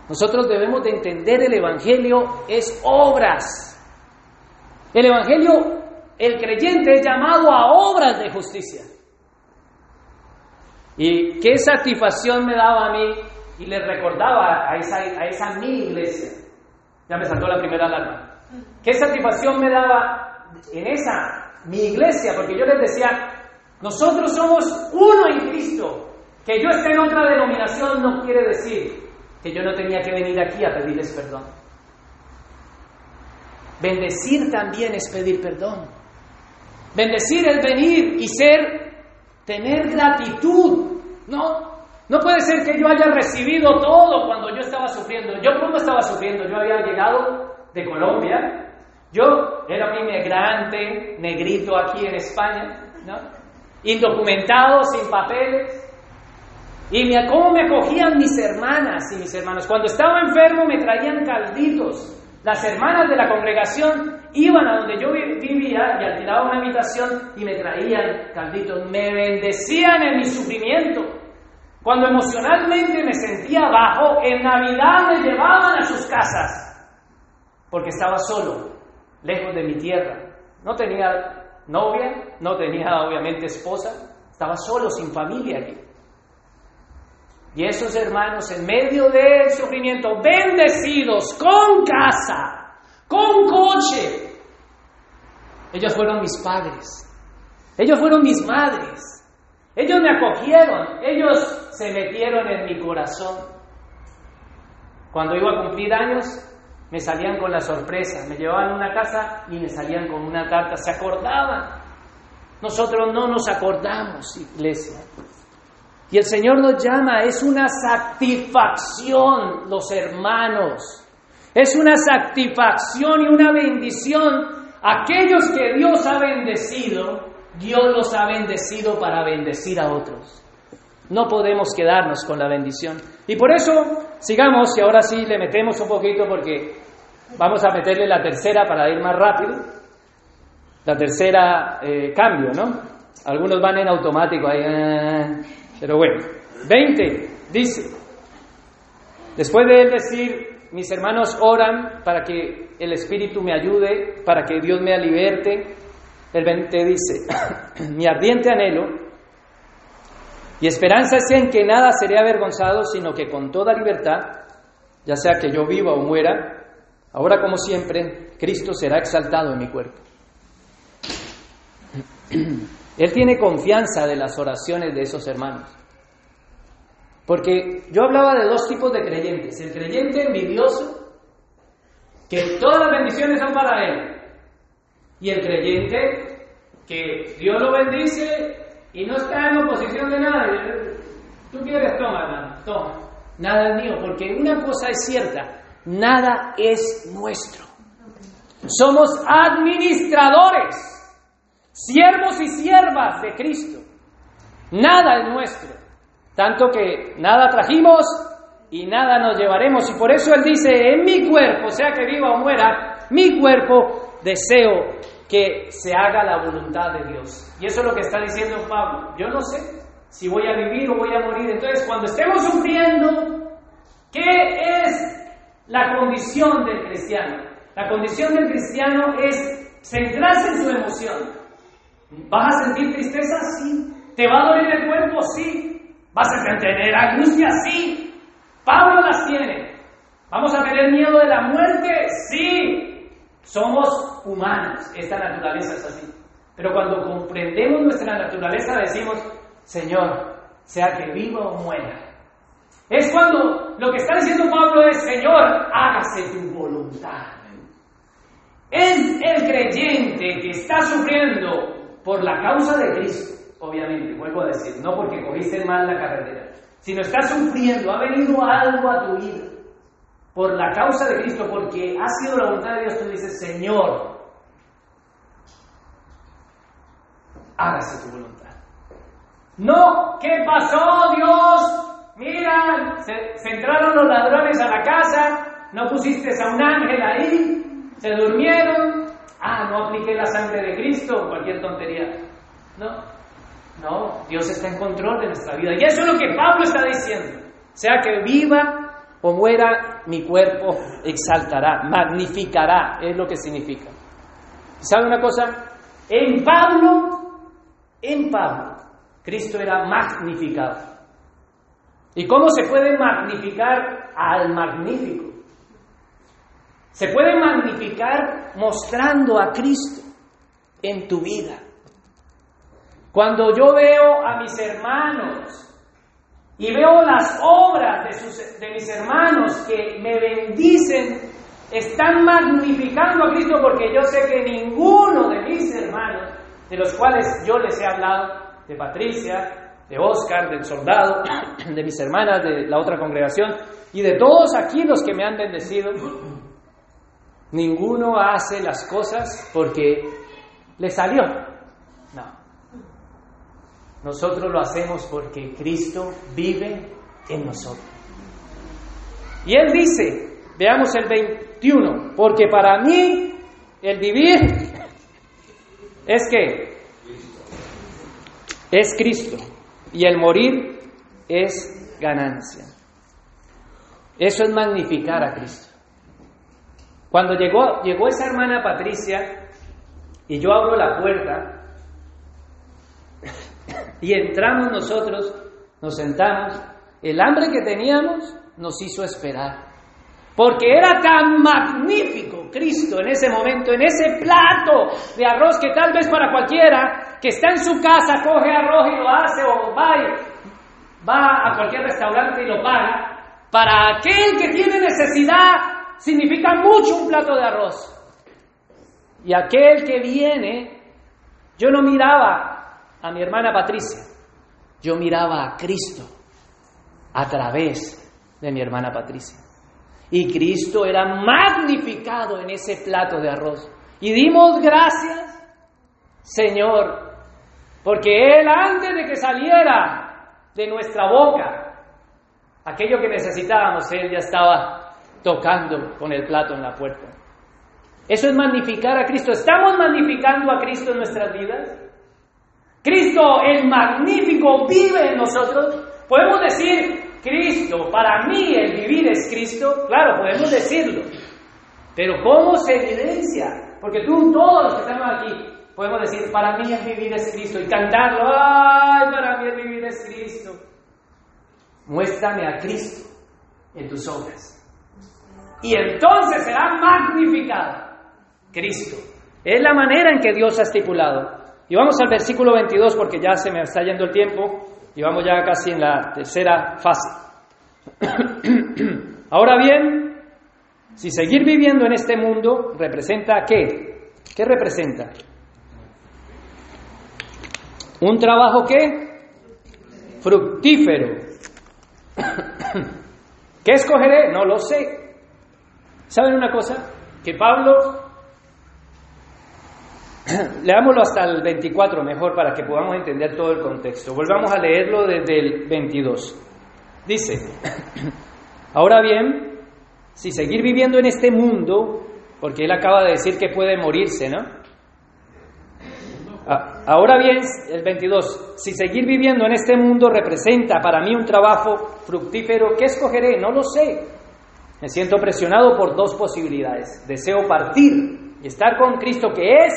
Nosotros debemos de entender el Evangelio es obras. El Evangelio, el creyente es llamado a obras de justicia. Y qué satisfacción me daba a mí y le recordaba a esa, a esa mi iglesia. Ya me saltó la primera alarma. Qué satisfacción me daba en esa mi iglesia, porque yo les decía, nosotros somos uno en Cristo. Que yo esté en otra denominación no quiere decir que yo no tenía que venir aquí a pedirles perdón. Bendecir también es pedir perdón. Bendecir es venir y ser, tener gratitud. No, no puede ser que yo haya recibido todo cuando yo estaba sufriendo. ¿Yo cómo estaba sufriendo? Yo había llegado de Colombia. Yo era un inmigrante negrito aquí en España, ¿no? Indocumentado, sin papeles. Y me, cómo me acogían mis hermanas y mis hermanos. Cuando estaba enfermo me traían calditos. Las hermanas de la congregación iban a donde yo vivía y alquilaban una habitación y me traían calditos. Me bendecían en mi sufrimiento. Cuando emocionalmente me sentía bajo, en Navidad me llevaban a sus casas. Porque estaba solo, lejos de mi tierra. No tenía novia, no tenía obviamente esposa. Estaba solo, sin familia aquí. Y esos hermanos en medio del sufrimiento, bendecidos, con casa, con coche, ellos fueron mis padres, ellos fueron mis madres, ellos me acogieron, ellos se metieron en mi corazón. Cuando iba a cumplir años, me salían con la sorpresa, me llevaban a una casa y me salían con una carta, se acordaban. Nosotros no nos acordamos, iglesia. Y el Señor nos llama, es una satisfacción, los hermanos. Es una satisfacción y una bendición. Aquellos que Dios ha bendecido, Dios los ha bendecido para bendecir a otros. No podemos quedarnos con la bendición. Y por eso, sigamos, y ahora sí le metemos un poquito porque vamos a meterle la tercera para ir más rápido. La tercera eh, cambio, ¿no? Algunos van en automático ahí. Eh, pero bueno, 20 dice, después de él decir, mis hermanos oran para que el Espíritu me ayude, para que Dios me liberte, el 20 dice, mi ardiente anhelo y esperanza es en que nada seré avergonzado, sino que con toda libertad, ya sea que yo viva o muera, ahora como siempre, Cristo será exaltado en mi cuerpo. Él tiene confianza de las oraciones de esos hermanos. Porque yo hablaba de dos tipos de creyentes. El creyente envidioso, que todas las bendiciones son para él. Y el creyente que Dios lo bendice y no está en oposición de nadie. Tú quieres, toma, hermano, toma. Nada es mío, porque una cosa es cierta, nada es nuestro. Somos administradores, siervos y siervas de Cristo. Nada es nuestro. Tanto que nada trajimos y nada nos llevaremos. Y por eso Él dice, en mi cuerpo, sea que viva o muera, mi cuerpo deseo que se haga la voluntad de Dios. Y eso es lo que está diciendo Pablo. Yo no sé si voy a vivir o voy a morir. Entonces, cuando estemos sufriendo, ¿qué es la condición del cristiano? La condición del cristiano es centrarse en su emoción. ¿Vas a sentir tristeza? Sí. ¿Te va a doler el cuerpo? Sí. ¿Vas a tener angustia? Sí. Pablo las tiene. ¿Vamos a tener miedo de la muerte? Sí. Somos humanos. Esta naturaleza es así. Pero cuando comprendemos nuestra naturaleza decimos, Señor, sea que viva o muera. Es cuando lo que está diciendo Pablo es, Señor, hágase tu voluntad. Es el creyente que está sufriendo por la causa de Cristo, obviamente, vuelvo a decir, no porque cogiste mal la carretera, sino está sufriendo, ha venido algo a tu vida por la causa de Cristo, porque ha sido la voluntad de Dios, tú dices, Señor, hágase tu voluntad. No, ¿qué pasó Dios? Mira, se, entraron los ladrones a la casa, no pusiste a un ángel ahí, se durmieron, ah, no apliqué la sangre de Cristo, cualquier tontería. No, no, Dios está en control de nuestra vida. Y eso es lo que Pablo está diciendo. Sea que viva o muera, mi cuerpo exaltará, magnificará, es lo que significa. ¿Sabe una cosa? En Pablo, en Pablo, Cristo era magnificado. ¿Y cómo se puede magnificar al magnífico? Se puede magnificar mostrando a Cristo en tu vida. Cuando yo veo a mis hermanos y veo las obras de, de mis hermanos que me bendicen, están magnificando a Cristo porque yo sé que ninguno de mis hermanos, de los cuales yo les he hablado, de Patricia, de Oscar, del soldado, de mis hermanas, de la otra congregación y de todos aquí los que me han bendecido. Ninguno hace las cosas porque le salió. No. Nosotros lo hacemos porque Cristo vive en nosotros. Y Él dice, veamos el 21, porque para mí el vivir es que es Cristo y el morir es ganancia. Eso es magnificar a Cristo. Cuando llegó, llegó esa hermana Patricia y yo abro la puerta y entramos nosotros, nos sentamos, el hambre que teníamos nos hizo esperar. Porque era tan magnífico Cristo en ese momento, en ese plato de arroz que tal vez para cualquiera que está en su casa coge arroz y lo hace o va, va a cualquier restaurante y lo paga. Para aquel que tiene necesidad significa mucho un plato de arroz. Y aquel que viene, yo no miraba a mi hermana Patricia, yo miraba a Cristo a través de mi hermana Patricia. Y Cristo era magnificado en ese plato de arroz. Y dimos gracias, Señor, porque Él antes de que saliera de nuestra boca aquello que necesitábamos, Él ya estaba tocando con el plato en la puerta. Eso es magnificar a Cristo. ¿Estamos magnificando a Cristo en nuestras vidas? Cristo, el magnífico, vive en nosotros. Podemos decir, Cristo, para mí el vivir es Cristo, claro, podemos decirlo, pero ¿cómo se evidencia? Porque tú, todos los que estamos aquí, podemos decir, para mí el vivir es Cristo y cantarlo, ay, para mí el vivir es Cristo. Muéstrame a Cristo en tus obras. Y entonces será magnificado Cristo. Es la manera en que Dios ha estipulado. Y vamos al versículo 22 porque ya se me está yendo el tiempo. Y vamos ya casi en la tercera fase. Ahora bien, si seguir viviendo en este mundo representa qué? ¿Qué representa? ¿Un trabajo qué? Fructífero. ¿Qué escogeré? No lo sé. ¿Saben una cosa? Que Pablo Leámoslo hasta el 24 mejor para que podamos entender todo el contexto. Volvamos a leerlo desde el 22. Dice, ahora bien, si seguir viviendo en este mundo, porque él acaba de decir que puede morirse, ¿no? Ah, ahora bien, el 22, si seguir viviendo en este mundo representa para mí un trabajo fructífero, ¿qué escogeré? No lo sé. Me siento presionado por dos posibilidades. Deseo partir y estar con Cristo, que es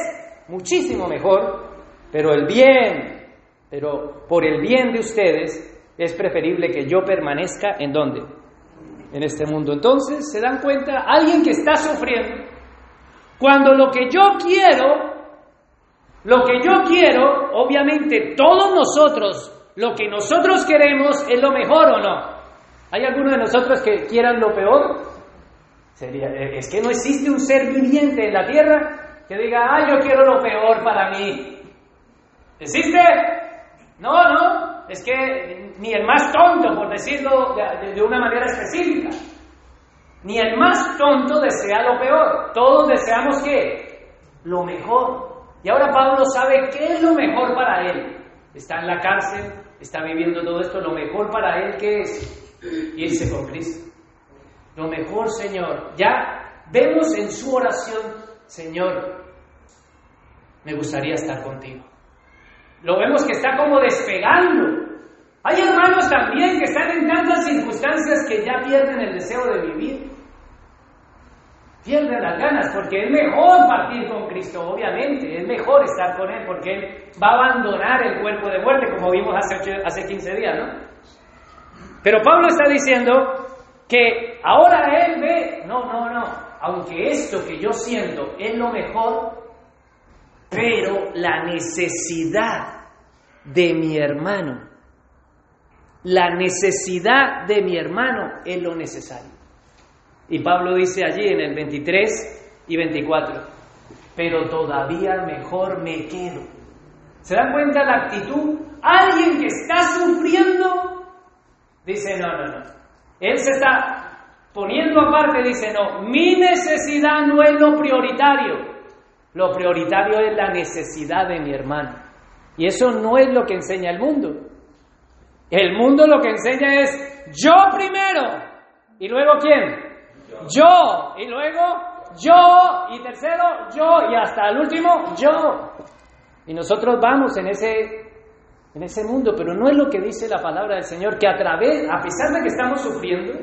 muchísimo mejor, pero el bien, pero por el bien de ustedes, es preferible que yo permanezca en dónde? en este mundo. Entonces, se dan cuenta, alguien que está sufriendo, cuando lo que yo quiero, lo que yo quiero, obviamente todos nosotros, lo que nosotros queremos es lo mejor o no. ¿Hay alguno de nosotros que quieran lo peor? Sería, eh, es que no existe un ser viviente en la tierra que diga, ah, yo quiero lo peor para mí. ¿Existe? No, no, es que ni el más tonto, por decirlo de, una manera específica, ni el más tonto desea lo peor. Todos deseamos qué? Lo mejor. Y ahora Pablo sabe qué es lo mejor para él. Está en la cárcel, está viviendo todo esto. Lo mejor para él que es irse con Cristo. Lo mejor, Señor. Ya vemos en su oración, Señor, me gustaría estar contigo. Lo vemos que está como despegando. Hay hermanos también que están en tantas circunstancias que ya pierden el deseo de vivir. Pierden las ganas porque es mejor partir con Cristo, obviamente. Es mejor estar con Él porque Él va a abandonar el cuerpo de muerte, como vimos hace, hace 15 días, ¿no? Pero Pablo está diciendo que ahora Él ve, no, no, no, aunque esto que yo siento es lo mejor, pero la necesidad de mi hermano, la necesidad de mi hermano es lo necesario. Y Pablo dice allí en el 23 y 24, pero todavía mejor me quedo. ¿Se dan cuenta la actitud? Alguien que está sufriendo dice, no, no, no. Él se está poniendo aparte, dice, no, mi necesidad no es lo prioritario. Lo prioritario es la necesidad de mi hermano. Y eso no es lo que enseña el mundo. El mundo lo que enseña es yo primero. ¿Y luego quién? Yo. Y luego yo. Y tercero, yo. Y hasta el último, yo. Y nosotros vamos en ese, en ese mundo, pero no es lo que dice la palabra del Señor, que a través, a pesar de que estamos sufriendo,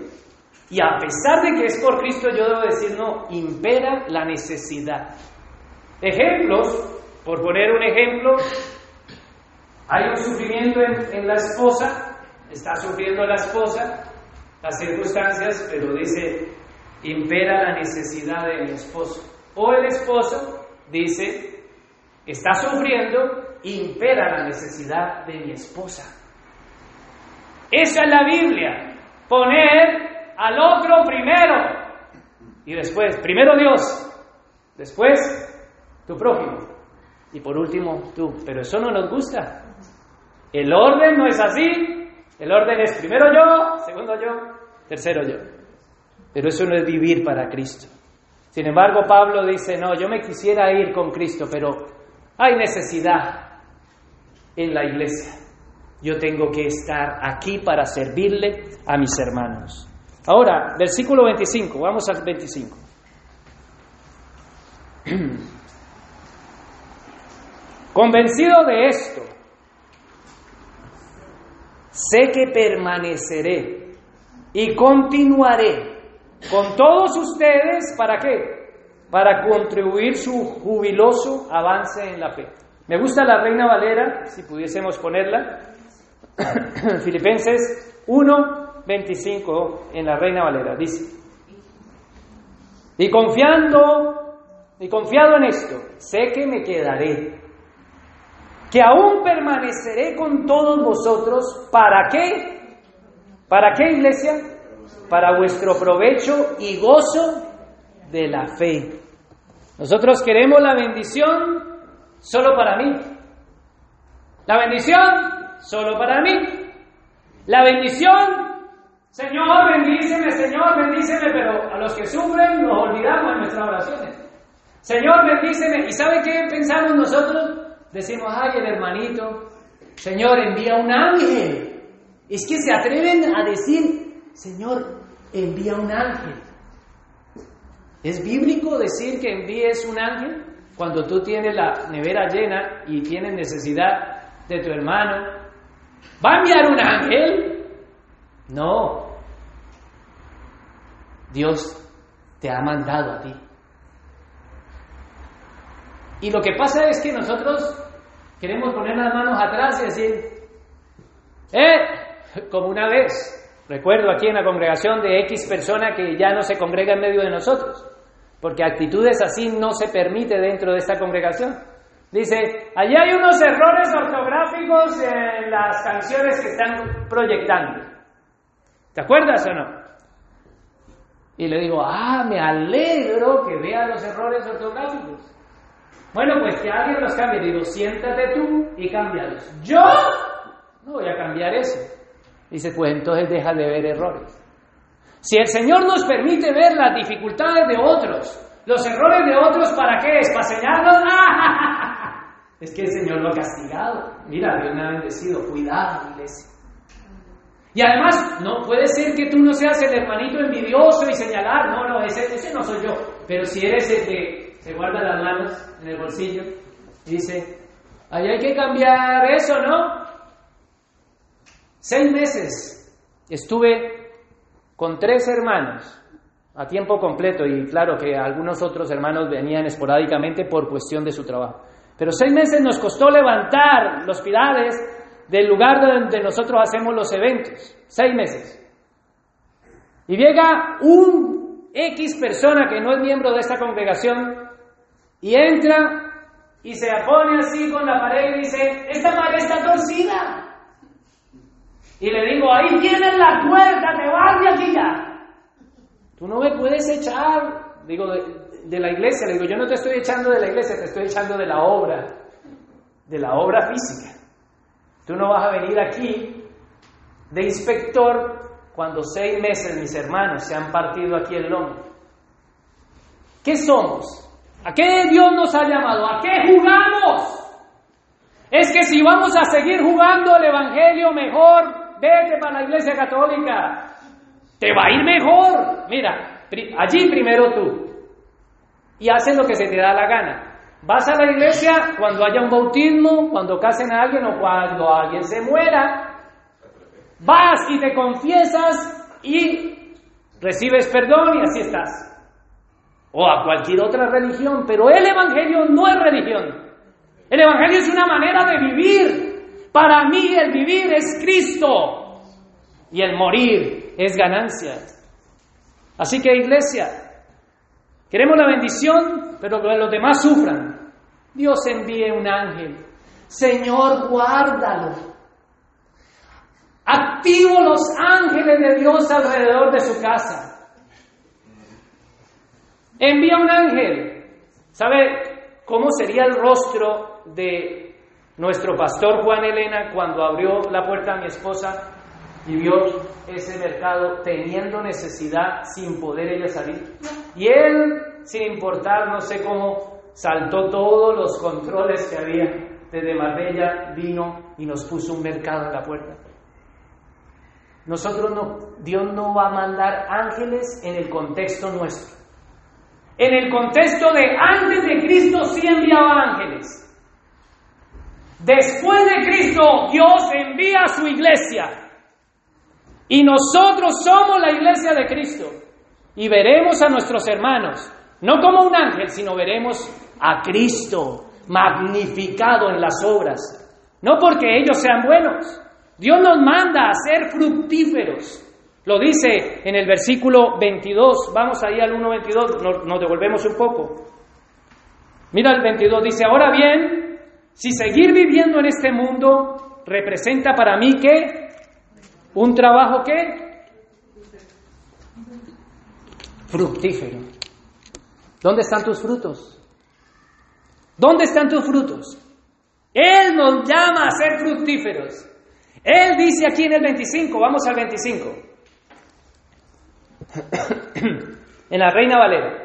y a pesar de que es por Cristo, yo debo decir, no, impera la necesidad. Ejemplos, por poner un ejemplo, hay un sufrimiento en, la esposa, está sufriendo la esposa, las circunstancias, pero dice, impera la necesidad de mi esposo. O el esposo dice, está sufriendo, impera la necesidad de mi esposa. Esa es la Biblia, poner al otro primero y después, primero Dios, después tu prójimo. Y por último, tú. Pero eso no nos gusta. El orden no es así. El orden es primero yo, segundo yo, tercero yo. Pero eso no es vivir para Cristo. Sin embargo, Pablo dice, no, yo me quisiera ir con Cristo, pero hay necesidad en la iglesia. Yo tengo que estar aquí para servirle a mis hermanos. Ahora, versículo 25, vamos al 25. Convencido de esto, sé que permaneceré y continuaré con todos ustedes, ¿para qué? Para contribuir su jubiloso avance en la fe. Me gusta la Reina Valera, si pudiésemos ponerla, Filipenses 1, 25 en la Reina Valera, dice, y confiando, y confiado en esto, sé que me quedaré que aún permaneceré con todos vosotros. ¿Para qué? ¿Para qué, iglesia? Para vuestro provecho y gozo de la fe. Nosotros queremos la bendición solo para mí. La bendición solo para mí. La bendición, Señor, bendíceme, Señor, bendíceme, pero a los que sufren nos olvidamos en nuestras oraciones. Señor, bendíceme. ¿Y sabe qué pensamos nosotros? Decimos, ay, el hermanito, Señor, envía un ángel. Es que se atreven a decir, Señor, envía un ángel. ¿Es bíblico decir que envíes un ángel cuando tú tienes la nevera llena y tienes necesidad de tu hermano? ¿Va a enviar un ángel? No. Dios te ha mandado a ti. Y lo que pasa es que nosotros queremos poner las manos atrás y decir, ¡eh! Como una vez, Recuerdo aquí en la congregación de X persona que ya no se congrega en medio de nosotros, porque actitudes así no se permite dentro de esta congregación. Dice, allí hay unos errores ortográficos en las canciones que están proyectando. ¿Te acuerdas o no? Y le digo, ah, me alegro que vea los errores ortográficos. Bueno, pues que alguien los cambie. Digo, siéntate tú y cámbialos. ¿Yo? No voy a cambiar eso. Dice, pues entonces deja de ver errores. Si el Señor nos permite ver las dificultades de otros, los errores de otros, ¿para qué es? ¿Para señalarlos? Es que el Señor lo ha castigado. Mira, Dios me ha bendecido. Cuidado, iglesia. Y además, no puede ser que tú no seas el hermanito envidioso y señalar, no, no, ese, ese no soy yo. Pero si eres el que se guarda las manos en el bolsillo y dice, ahí hay que cambiar eso, ¿no? Seis meses estuve con tres hermanos a tiempo completo y claro que algunos otros hermanos venían esporádicamente por cuestión de su trabajo. Pero seis meses nos costó levantar los pilares del lugar donde nosotros hacemos los eventos. Seis meses. Y llega un X persona que no es miembro de esta congregación y entra y se pone así con la pared y dice, esta pared está torcida. Y le digo, ahí tienes la puerta, te vas de aquí ya. Tú no me puedes echar, digo, de, la iglesia. Le digo, yo no te estoy echando de la iglesia, te estoy echando de la obra, de la obra física. Tú no vas a venir aquí de inspector cuando seis meses mis hermanos se han partido aquí el lomo. ¿Qué somos? ¿A qué Dios nos ha llamado? ¿A qué jugamos? Es que si vamos a seguir jugando el Evangelio mejor, vete para la Iglesia Católica. Te va a ir mejor. Mira, allí primero tú. Y haces lo que se te da la gana. Vas a la iglesia cuando haya un bautismo, cuando casen a alguien o cuando alguien se muera. Vas y te confiesas y recibes perdón y así estás o a cualquier otra religión, pero el Evangelio no es religión. El Evangelio es una manera de vivir. Para mí el vivir es Cristo y el morir es ganancia. Así que iglesia, queremos la bendición, pero que los demás sufran. Dios envíe un ángel. Señor, guárdalo. Activo los ángeles de Dios alrededor de su casa envía un ángel. ¿Sabe cómo sería el rostro de nuestro pastor Juan Elena cuando abrió la puerta a mi esposa y vio ese mercado teniendo necesidad sin poder ella salir? Y él, sin importar, no sé cómo, saltó todos los controles que había desde Marbella, vino y nos puso un mercado en la puerta. Nosotros no, Dios no va a mandar ángeles en el contexto nuestro. En el contexto de antes de Cristo sí enviaba ángeles. Después de Cristo Dios envía a su iglesia. Y nosotros somos la iglesia de Cristo. Y veremos a nuestros hermanos, no como un ángel, sino veremos a Cristo magnificado en las obras. No porque ellos sean buenos. Dios nos manda a ser fructíferos. Lo dice en el versículo 22, vamos ahí al 1.22, nos, nos devolvemos un poco. Mira el 22, dice, ahora bien, si seguir viviendo en este mundo representa para mí que un trabajo que fructífero. ¿Dónde están tus frutos? ¿Dónde están tus frutos? Él nos llama a ser fructíferos. Él dice aquí en el 25, vamos al 25 en la Reina Valera.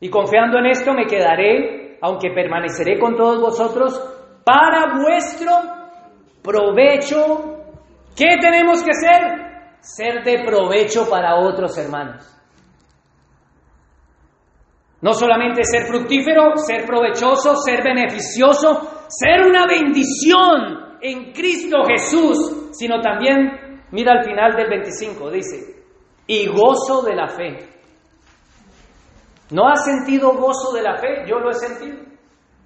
Y confiando en esto me quedaré, aunque permaneceré con todos vosotros, para vuestro provecho. ¿Qué tenemos que ser? Ser de provecho para otros hermanos. No solamente ser fructífero, ser provechoso, ser beneficioso, ser una bendición en Cristo Jesús, sino también, mira al final del 25, dice, y gozo de la fe. ¿No has sentido gozo de la fe? Yo lo he sentido.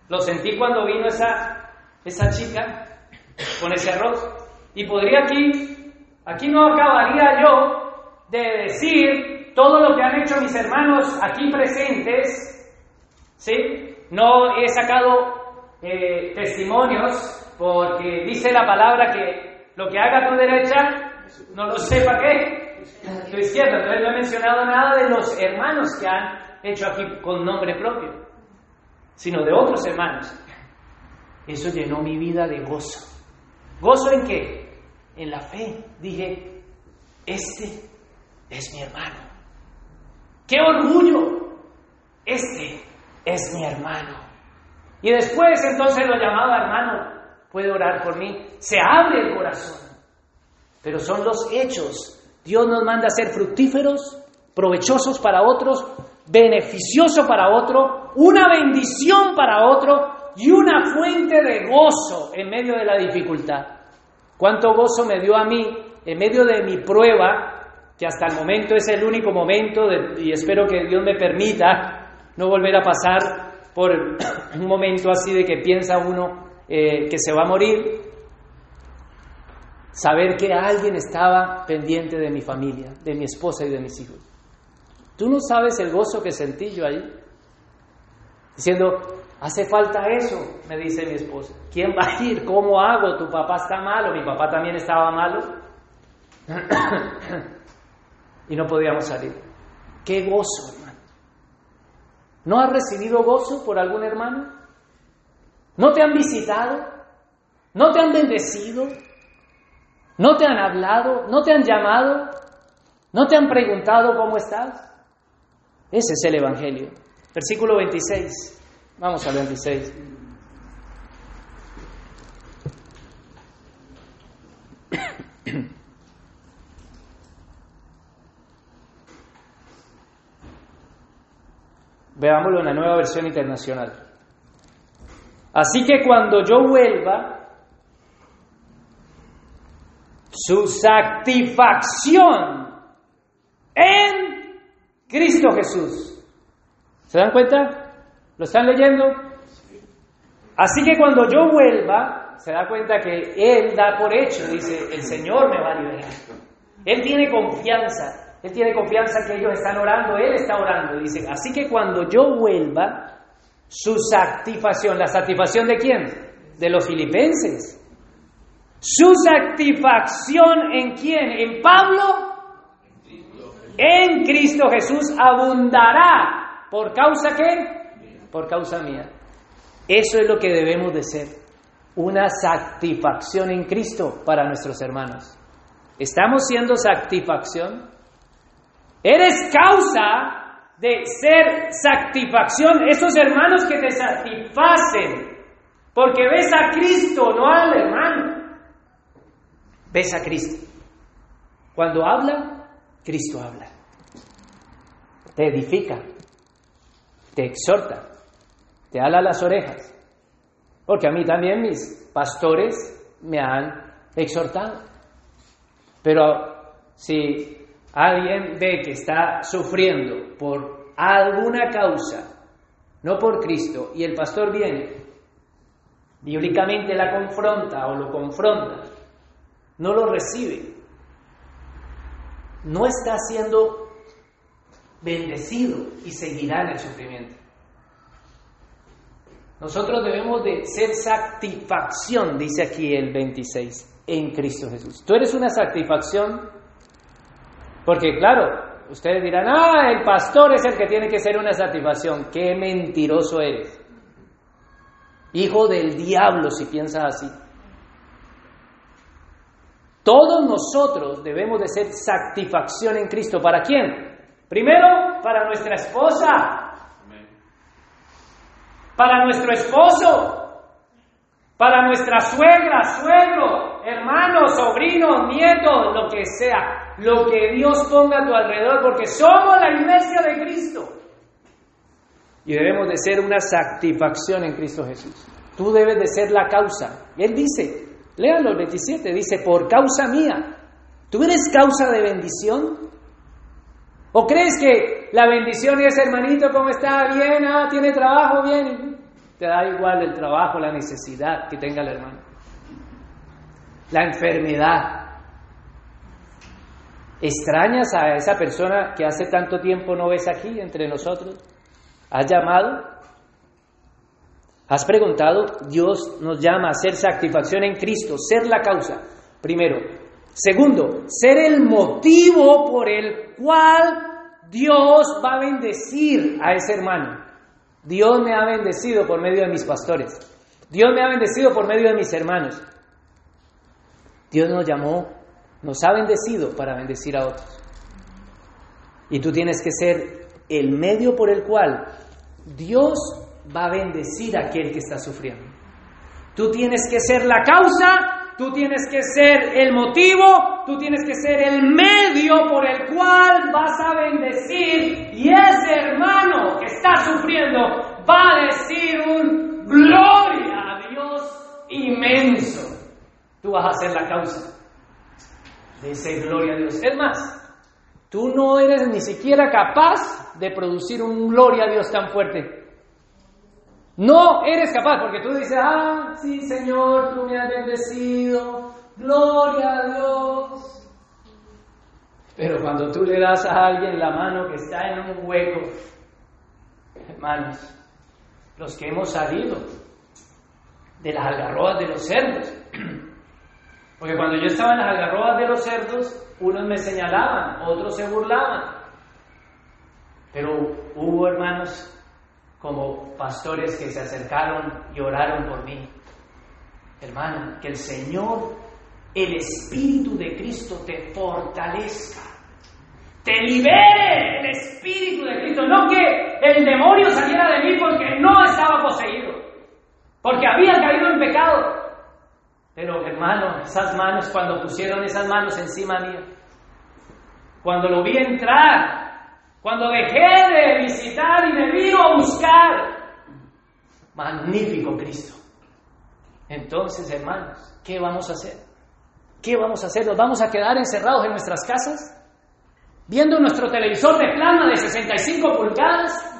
Lo sentí cuando vino esa, esa chica con ese arroz. Y podría aquí Aquí no acabaría yo de decir todo lo que han hecho mis hermanos aquí presentes, ¿sí? No he sacado eh, testimonios porque dice la palabra que lo que haga tu derecha, no lo sepa qué, tu izquierda. Entonces no he mencionado nada de los hermanos que han hecho aquí con nombre propio, sino de otros hermanos. Eso llenó mi vida de gozo. ¿Gozo en qué? En la fe. Dije, este es mi hermano. ¡Qué orgullo! Este es mi hermano. Y después entonces lo llamaba hermano, puede orar por mí. Se abre el corazón. Pero son los hechos. Dios nos manda a ser fructíferos, provechosos para otros, beneficioso para otro, una bendición para otro y una fuente de gozo en medio de la dificultad. ¿Cuánto gozo me dio a mí en medio de mi prueba, que hasta el momento es el único momento y espero que Dios me permita no volver a pasar por un momento así de que piensa uno eh, que se va a morir? Saber que alguien estaba pendiente de mi familia, de mi esposa y de mis hijos. Tú no sabes el gozo que sentí yo ahí. Diciendo, hace falta eso, me dice mi esposa. ¿Quién va a ir? ¿Cómo hago? Tu papá está malo, mi papá también estaba malo. y no podíamos salir. Qué gozo, hermano. ¿No has recibido gozo por algún hermano? ¿No te han visitado? ¿No te han bendecido? ¿No te han hablado? ¿No te han llamado? ¿No te han preguntado cómo estás? Ese es el Evangelio. Versículo 26. Vamos al 26. Veámoslo en la nueva versión internacional. Así que cuando yo vuelva, su satisfacción en Cristo Jesús. ¿Se dan cuenta? ¿Lo están leyendo? Así que cuando yo vuelva, se da cuenta que Él da por hecho, dice, el Señor me va a liberar. Él tiene confianza, Él tiene confianza que ellos están orando, Él está orando. Dice, así que cuando yo vuelva, su satisfacción, ¿la satisfacción de quién? De los filipenses. Su satisfacción en quién? En Pablo. En Cristo Jesús abundará. ¿Por causa qué? Por causa mía. Eso es lo que debemos de ser. Una satisfacción en Cristo para nuestros hermanos. ¿Estamos siendo satisfacción? Eres causa de ser satisfacción. Esos hermanos que te satisfacen. Porque ves a Cristo, no al hermano. Ves a Cristo. Cuando habla, Cristo habla. Te edifica, te exhorta, te ala las orejas. Porque a mí también mis pastores me han exhortado. Pero si alguien ve que está sufriendo por alguna causa, no por Cristo, y el pastor viene, bíblicamente la confronta o lo confronta, no lo recibe, no está siendo bendecido y seguirá en el sufrimiento. Nosotros debemos de ser satisfacción, dice aquí el 26, en Cristo Jesús. Tú eres una satisfacción porque claro, ustedes dirán, ah, el pastor es el que tiene que ser una satisfacción. Qué mentiroso eres. Hijo del diablo si piensas así. Todos nosotros debemos de ser satisfacción en Cristo. ¿Para quién? Primero, para nuestra esposa. Para nuestro esposo. Para nuestra suegra, suegro, hermanos, sobrinos, nietos, lo que sea. Lo que Dios ponga a tu alrededor, porque somos la iglesia de Cristo. Y debemos de ser una satisfacción en Cristo Jesús. Tú debes de ser la causa. Él dice, Léanlo el 27, dice, por causa mía. ¿Tú eres causa de bendición? ¿O crees que la bendición es, hermanito, cómo está? Bien, ah, tiene trabajo, bien. Te da igual el trabajo, la necesidad que tenga el hermano. La enfermedad. ¿Extrañas a esa persona que hace tanto tiempo no ves aquí entre nosotros? ¿Has llamado? ¿Has preguntado? Dios nos llama a hacer satisfacción en Cristo, ser la causa, primero. Segundo, ser el motivo por el cual Dios va a bendecir a ese hermano. Dios me ha bendecido por medio de mis pastores. Dios me ha bendecido por medio de mis hermanos. Dios nos llamó, nos ha bendecido para bendecir a otros. Y tú tienes que ser el medio por el cual Dios va a bendecir a aquel que está sufriendo. Tú tienes que ser la causa, tú tienes que ser el motivo, tú tienes que ser el medio por el cual vas a bendecir y ese hermano que está sufriendo va a decir un gloria a Dios inmenso. Tú vas a ser la causa de esa gloria a Dios. Es más, tú no eres ni siquiera capaz de producir un gloria a Dios tan fuerte. No eres capaz, porque tú dices, ah, sí, Señor, tú me has bendecido, gloria a Dios. Pero cuando tú le das a alguien la mano que está en un hueco, hermanos, los que hemos salido de las algarrobas de los cerdos, porque cuando yo estaba en las algarrobas de los cerdos, unos me señalaban, otros se burlaban, pero hubo hermanos como pastores que se acercaron y oraron por mí. Hermano, que el Señor, el Espíritu de Cristo te fortalezca, te libere el Espíritu de Cristo, no que el demonio saliera de mí porque no estaba poseído, porque había caído en pecado. Pero hermano, esas manos, cuando pusieron esas manos encima mía, cuando lo vi entrar cuando dejé de visitar y me vino a buscar, magnífico Cristo. Entonces, hermanos, ¿qué vamos a hacer? ¿Qué vamos a hacer? ¿Nos vamos a quedar encerrados en nuestras casas? ¿Viendo nuestro televisor de plasma de 65 pulgadas?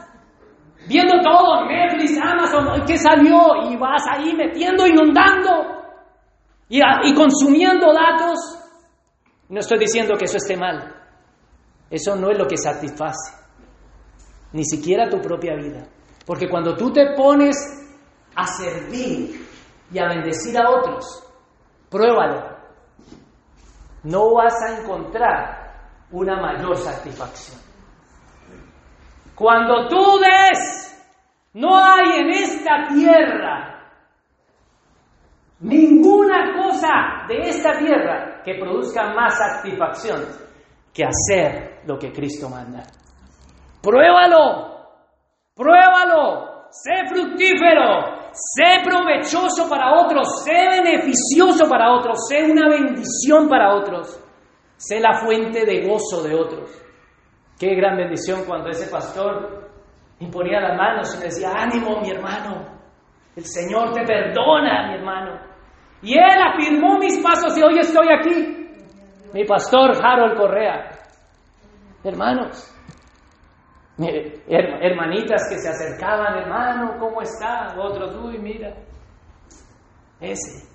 ¿Viendo todo, Netflix, Amazon, qué salió? Y vas ahí metiendo, inundando y, y consumiendo datos. No estoy diciendo que eso esté mal. Eso no es lo que satisface, ni siquiera tu propia vida. Porque cuando tú te pones a servir y a bendecir a otros, pruébalo. No vas a encontrar una mayor satisfacción. Cuando tú des, no hay en esta tierra ninguna cosa de esta tierra que produzca más satisfacción que hacer lo que Cristo manda. Pruébalo, pruébalo, sé fructífero, sé provechoso para otros, sé beneficioso para otros, sé una bendición para otros, sé la fuente de gozo de otros. Qué gran bendición cuando ese pastor imponía las manos y me decía, ánimo mi hermano, el Señor te perdona mi hermano. Y él afirmó mis pasos y hoy estoy aquí. Mi pastor Harold Correa. Hermanos, hermanitas que se acercaban, hermano, ¿cómo está? Otros, uy, mira, ese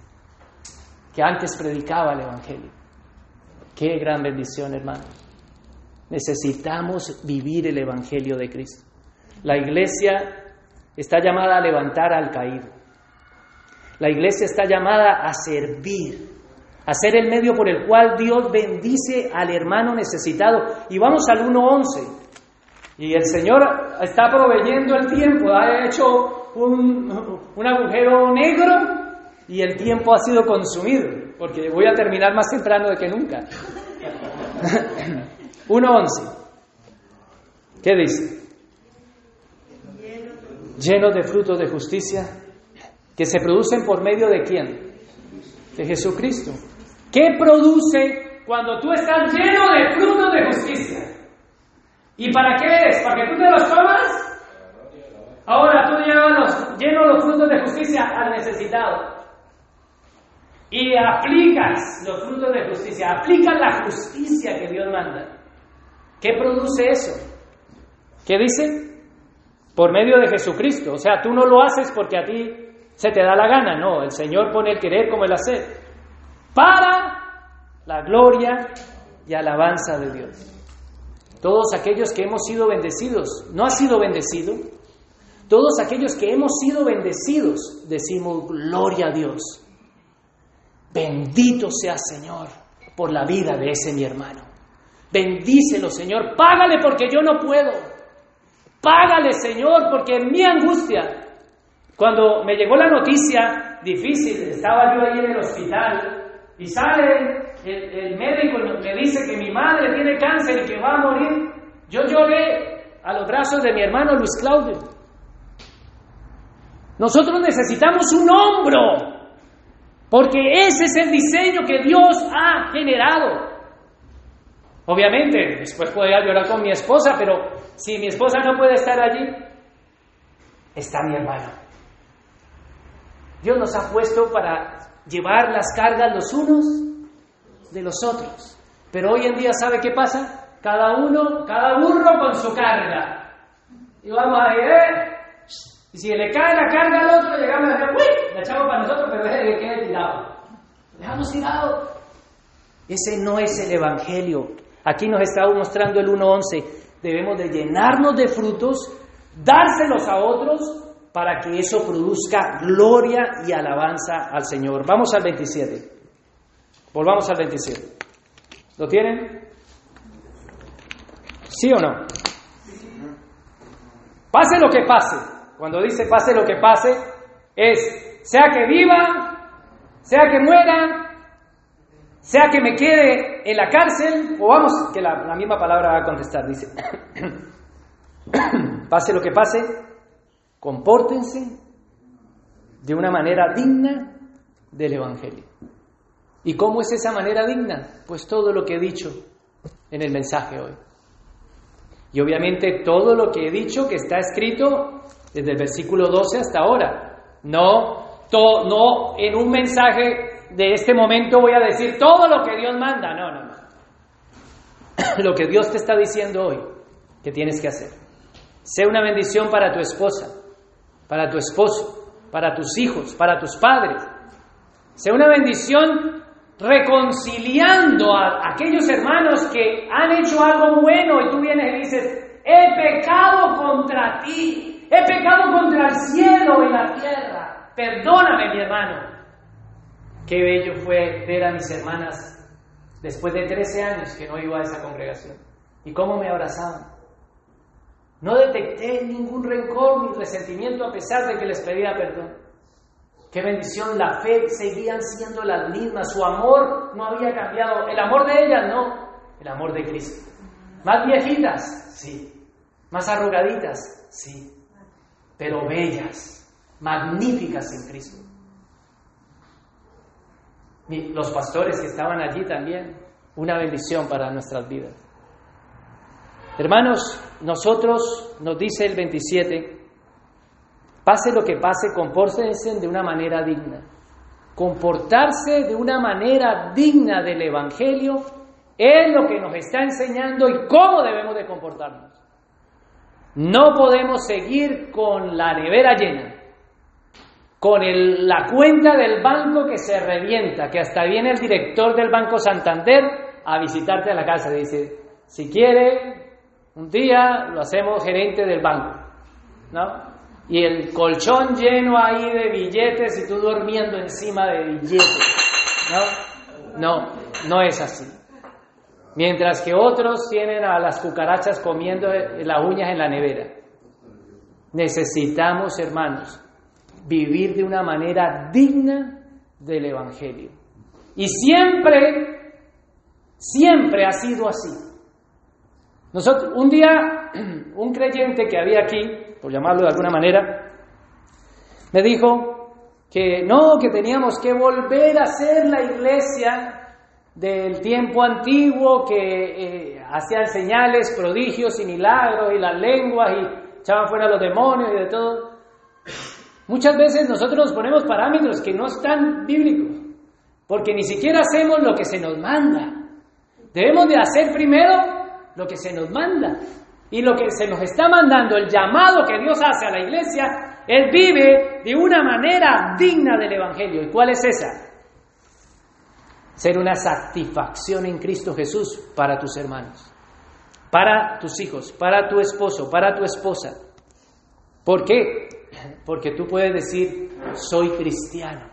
que antes predicaba el Evangelio. Qué gran bendición, hermano. Necesitamos vivir el Evangelio de Cristo. La iglesia está llamada a levantar al caído. La iglesia está llamada a servir hacer el medio por el cual Dios bendice al hermano necesitado. Y vamos al 1.11. Y el Señor está proveyendo el tiempo, ha hecho un, un agujero negro y el tiempo ha sido consumido, porque voy a terminar más temprano de que nunca. 1.11. ¿Qué dice? Llenos de frutos de justicia que se producen por medio de quién? De Jesucristo. ¿Qué produce cuando tú estás lleno de frutos de justicia? ¿Y para qué es? ¿Para que tú te los comas? Ahora tú llevas los, lleno los frutos de justicia al necesitado. Y aplicas los frutos de justicia, aplicas la justicia que Dios manda. ¿Qué produce eso? ¿Qué dice? Por medio de Jesucristo. O sea, tú no lo haces porque a ti se te da la gana, no. El Señor pone el querer como el hacer para la gloria y alabanza de Dios. Todos aquellos que hemos sido bendecidos, ¿no ha sido bendecido? Todos aquellos que hemos sido bendecidos, decimos gloria a Dios. Bendito sea Señor por la vida de ese mi hermano. Bendícelo, Señor. Págale porque yo no puedo. Págale, Señor, porque en mi angustia, cuando me llegó la noticia difícil, estaba yo ahí en el hospital y sale el, médico me dice que mi madre tiene cáncer y que va a morir. Yo lloré a los brazos de mi hermano Luis Claudio. Nosotros necesitamos un hombro porque ese es el diseño que Dios ha generado. Obviamente, después podría llorar con mi esposa, pero si mi esposa no puede estar allí, está mi hermano. Dios nos ha puesto para llevar las cargas los unos de los otros. Pero hoy en día, ¿sabe qué pasa? Cada uno, cada burro con su carga. Y vamos a ir, ¿eh? Y si le cae la carga al otro, llegamos a decir, ¡uy! La echamos para nosotros, pero deje que quede tirado. Dejamos tirado. Ese no es el Evangelio. Aquí nos está mostrando el 1.11. Debemos de llenarnos de frutos, dárselos a otros, para que eso produzca gloria y alabanza al Señor. Vamos al 27. Volvamos al 27. ¿Lo tienen? ¿Sí o no? Pase lo que pase. Cuando dice pase lo que pase, es sea que viva, sea que muera, sea que me quede en la cárcel, o vamos, que la, la misma palabra va a contestar, dice, pase lo que pase, compórtense de una manera digna del Evangelio. ¿Y cómo es esa manera digna? Pues todo lo que he dicho en el mensaje hoy. Y obviamente todo lo que he dicho que está escrito desde el versículo 12 hasta ahora. No, no en un mensaje de este momento voy a decir todo lo que Dios manda. No, no, no. Lo que Dios te está diciendo hoy que tienes que hacer. Sea una bendición para tu esposa, para tu esposo, para tus hijos, para tus padres. Sea una bendición reconciliando a aquellos hermanos que han hecho algo bueno y tú vienes y dices, he pecado contra ti, he pecado contra el cielo y la tierra, perdóname mi hermano. Qué bello fue ver a mis hermanas después de 13 años que no iba a esa congregación y cómo me abrazaban. No detecté ningún rencor ni resentimiento a pesar de que les pedía perdón. Qué bendición, la fe seguían siendo las mismas, su amor no había cambiado, el amor de ellas no, el amor de Cristo. Más viejitas, sí, más arrugaditas, sí, pero bellas, magníficas en Cristo. Los pastores que estaban allí también, una bendición para nuestras vidas. Hermanos, nosotros, nos dice el 27, Pase lo que pase, compórtense de una manera digna. Comportarse de una manera digna del Evangelio es lo que nos está enseñando y cómo debemos de comportarnos. No podemos seguir con la nevera llena, con la cuenta del banco que se revienta, que hasta viene el director del Banco Santander a visitarte a la casa dice, si quiere, un día lo hacemos gerente del banco. ¿No? Y el colchón lleno ahí de billetes y tú durmiendo encima de billetes. ¿No? No, no es así. Mientras que otros tienen a las cucarachas comiendo las uñas en la nevera. Necesitamos, hermanos, vivir de una manera digna del Evangelio. Y siempre, siempre ha sido así. Nosotros, un día, un creyente que había aquí, por llamarlo de alguna manera, me dijo que no, que teníamos que volver a ser la iglesia del tiempo antiguo que eh, hacían señales, prodigios y milagros y las lenguas y echaban fuera los demonios y de todo. Muchas veces nosotros nos ponemos parámetros que no están bíblicos, porque ni siquiera hacemos lo que se nos manda. Debemos de hacer primero lo que se nos manda. Y lo que se nos está mandando, el llamado que Dios hace a la iglesia, Él vive de una manera digna del Evangelio. ¿Y cuál es esa? ser una satisfacción en Cristo Jesús para tus hermanos, para tus hijos, para tu esposo, para tu esposa. ¿Por qué? Porque tú puedes decir, soy cristiano.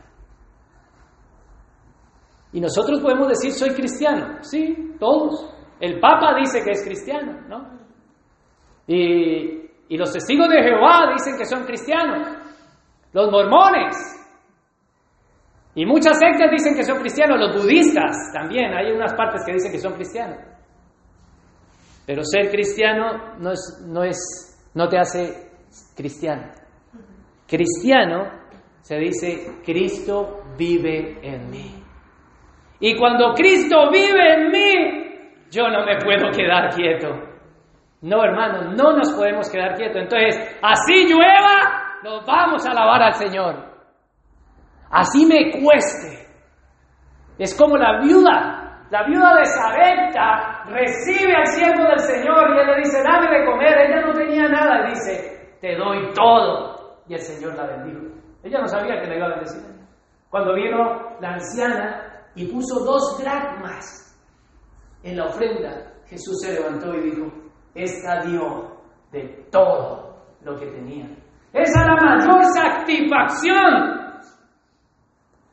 Y nosotros podemos decir, soy cristiano. Sí, todos. El Papa dice que es cristiano, ¿no? Y, los testigos de Jehová dicen que son cristianos. Los mormones. Y muchas sectas dicen que son cristianos. Los budistas también. Hay unas partes que dicen que son cristianos. Pero ser cristiano no, es, no, es, no te hace cristiano. Cristiano se dice, Cristo vive en mí. Y cuando Cristo vive en mí, yo no me puedo quedar quieto. No, hermano, no nos podemos quedar quietos. Entonces, así llueva, nos vamos a alabar al Señor. Así me cueste. Es como la viuda. La viuda de Sarepta recibe al siervo del Señor y él le dice, dame de comer. Ella no tenía nada. Y dice, te doy todo. Y el Señor la bendijo. Ella no sabía que le iba a bendecir. Cuando vino la anciana y puso dos dracmas en la ofrenda, Jesús se levantó y dijo, esta dio de todo lo que tenía. Esa es la mayor satisfacción.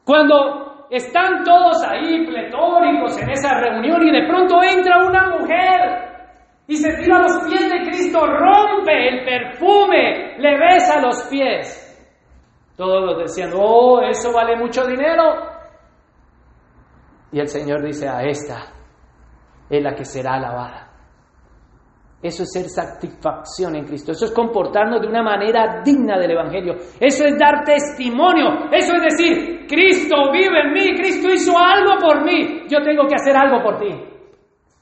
Cuando están todos ahí pletóricos en esa reunión y de pronto entra una mujer y se tira a los pies de Cristo, rompe el perfume, le besa los pies. Todos los decían, oh, eso vale mucho dinero. Y el Señor dice, a esta es la que será alabada. Eso es ser satisfacción en Cristo. Eso es comportarnos de una manera digna del Evangelio. Eso es dar testimonio. Eso es decir, Cristo vive en mí, Cristo hizo algo por mí. Yo tengo que hacer algo por ti.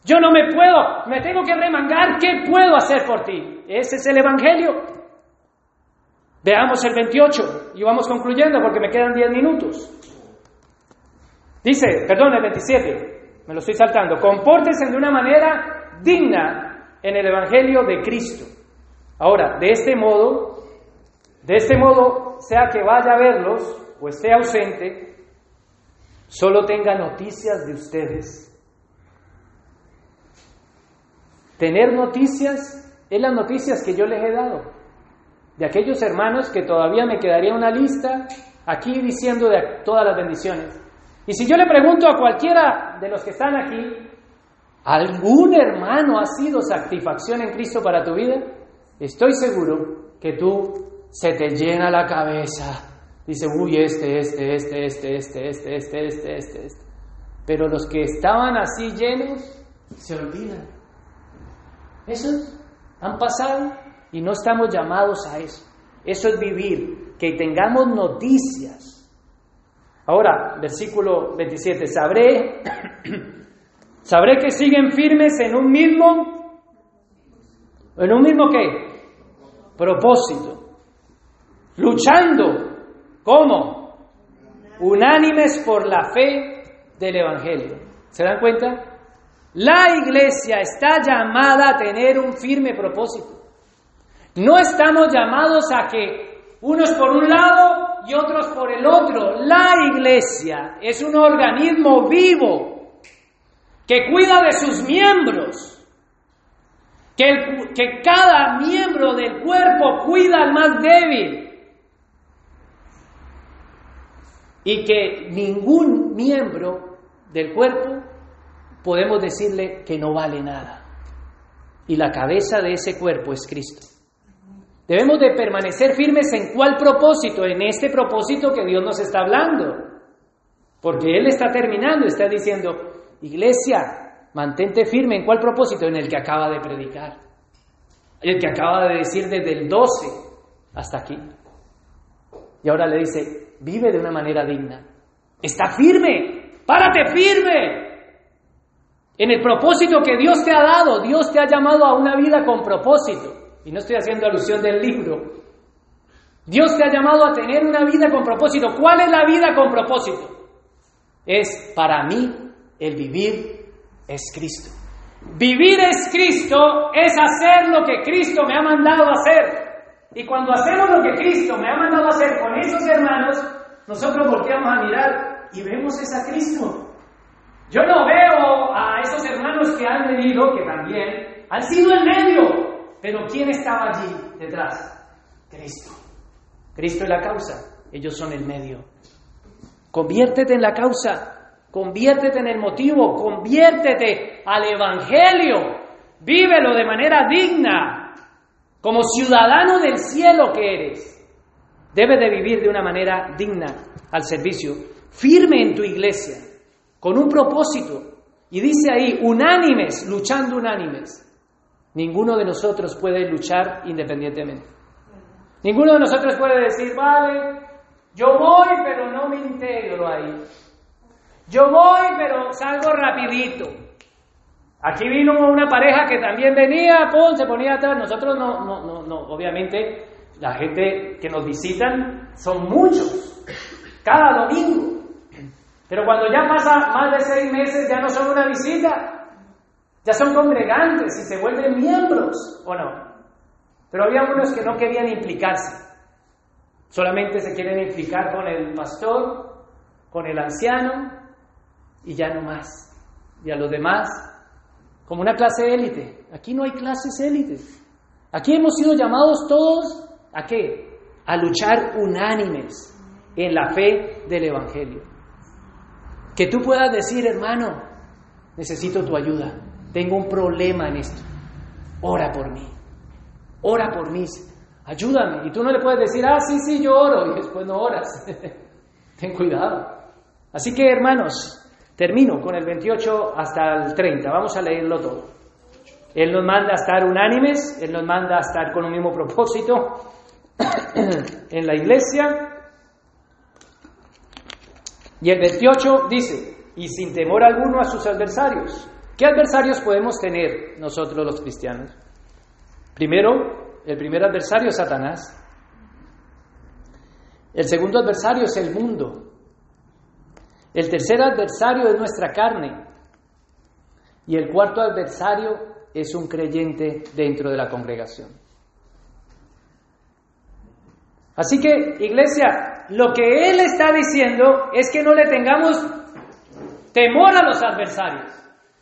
Yo no me puedo, me tengo que remangar. ¿Qué puedo hacer por ti? Ese es el Evangelio. Veamos el 28 y vamos concluyendo porque me quedan 10 minutos. Dice, perdón, el 27, me lo estoy saltando, compórtense de una manera digna en el Evangelio de Cristo. Ahora, de este modo, de este modo, sea que vaya a verlos o esté ausente, solo tenga noticias de ustedes. Tener noticias es las noticias que yo les he dado. De aquellos hermanos que todavía me quedaría una lista aquí diciendo de todas las bendiciones. Y si yo le pregunto a cualquiera de los que están aquí, ¿Algún hermano ha sido satisfacción en Cristo para tu vida? Estoy seguro que tú se te llena la cabeza. Dice, uy, este, este, este, este, este, este, este, este, este, este. Pero los que estaban así llenos se olvidan. Esos han pasado y no estamos llamados a eso. Eso es vivir, que tengamos noticias. Ahora, versículo 27, sabré Sabré que siguen firmes en un mismo, en un mismo qué? Propósito. Luchando. ¿Cómo? Unánimes por la fe del Evangelio. ¿Se dan cuenta? La iglesia está llamada a tener un firme propósito. No estamos llamados a que unos por un lado y otros por el otro. La iglesia es un organismo vivo que cuida de sus miembros, que, que cada miembro del cuerpo cuida al más débil y que ningún miembro del cuerpo podemos decirle que no vale nada. Y la cabeza de ese cuerpo es Cristo. Debemos de permanecer firmes en cuál propósito, en este propósito que Dios nos está hablando. Porque Él está terminando, está diciendo, Iglesia, mantente firme en cuál propósito? En el que acaba de predicar. El que acaba de decir desde el 12 hasta aquí. Y ahora le dice, vive de una manera digna. Está firme, párate firme. En el propósito que Dios te ha dado, Dios te ha llamado a una vida con propósito. Y no estoy haciendo alusión del libro. Dios te ha llamado a tener una vida con propósito. ¿Cuál es la vida con propósito? Es para mí el vivir es Cristo. Vivir es Cristo es hacer lo que Cristo me ha mandado hacer. Y cuando hacemos lo que Cristo me ha mandado hacer con esos hermanos, nosotros volteamos a mirar y vemos a Cristo. Yo no veo a esos hermanos que han venido, que también han sido el medio, pero ¿quién estaba allí detrás? Cristo. Cristo es la causa, ellos son el medio. Conviértete en la causa, conviértete en el motivo, conviértete al Evangelio, vívelo de manera digna, como ciudadano del cielo que eres. Debes de vivir de una manera digna al servicio, firme en tu iglesia, con un propósito. Y dice ahí, unánimes, luchando unánimes. Ninguno de nosotros puede luchar independientemente. Ninguno de nosotros puede decir, vale, yo voy pero no me integro ahí. Yo voy pero salgo rapidito. Aquí vino una pareja que también venía, pum, se ponía atrás. Nosotros no, no, no, no, obviamente la gente que nos visitan son muchos, cada domingo. Pero cuando ya pasa más de seis meses ya no son una visita, ya son congregantes y se vuelven miembros, ¿o no? Pero había unos que no querían implicarse. Solamente se quieren implicar con el pastor, con el anciano y ya no más. Y a los demás, como una clase élite. Aquí no hay clases élites. Aquí hemos sido llamados todos a qué? A luchar unánimes en la fe del Evangelio. Que tú puedas decir, hermano, necesito tu ayuda. Tengo un problema en esto. Ora por mí ora por mí, ayúdame. Y tú no le puedes decir, ah, sí, sí, yo oro, y después no oras. Ten cuidado. Así que, hermanos, termino con el 28 hasta el 30. Vamos a leerlo todo. Él nos manda a estar unánimes, Él nos manda a estar con un mismo propósito en la iglesia. Y el 28 dice, y sin temor alguno a sus adversarios. ¿Qué adversarios podemos tener nosotros los cristianos? Primero, el primer adversario es Satanás. El segundo adversario es el mundo. El tercer adversario es nuestra carne. Y el cuarto adversario es un creyente dentro de la congregación. Así que, iglesia, lo que Él está diciendo es que no le tengamos temor a los adversarios.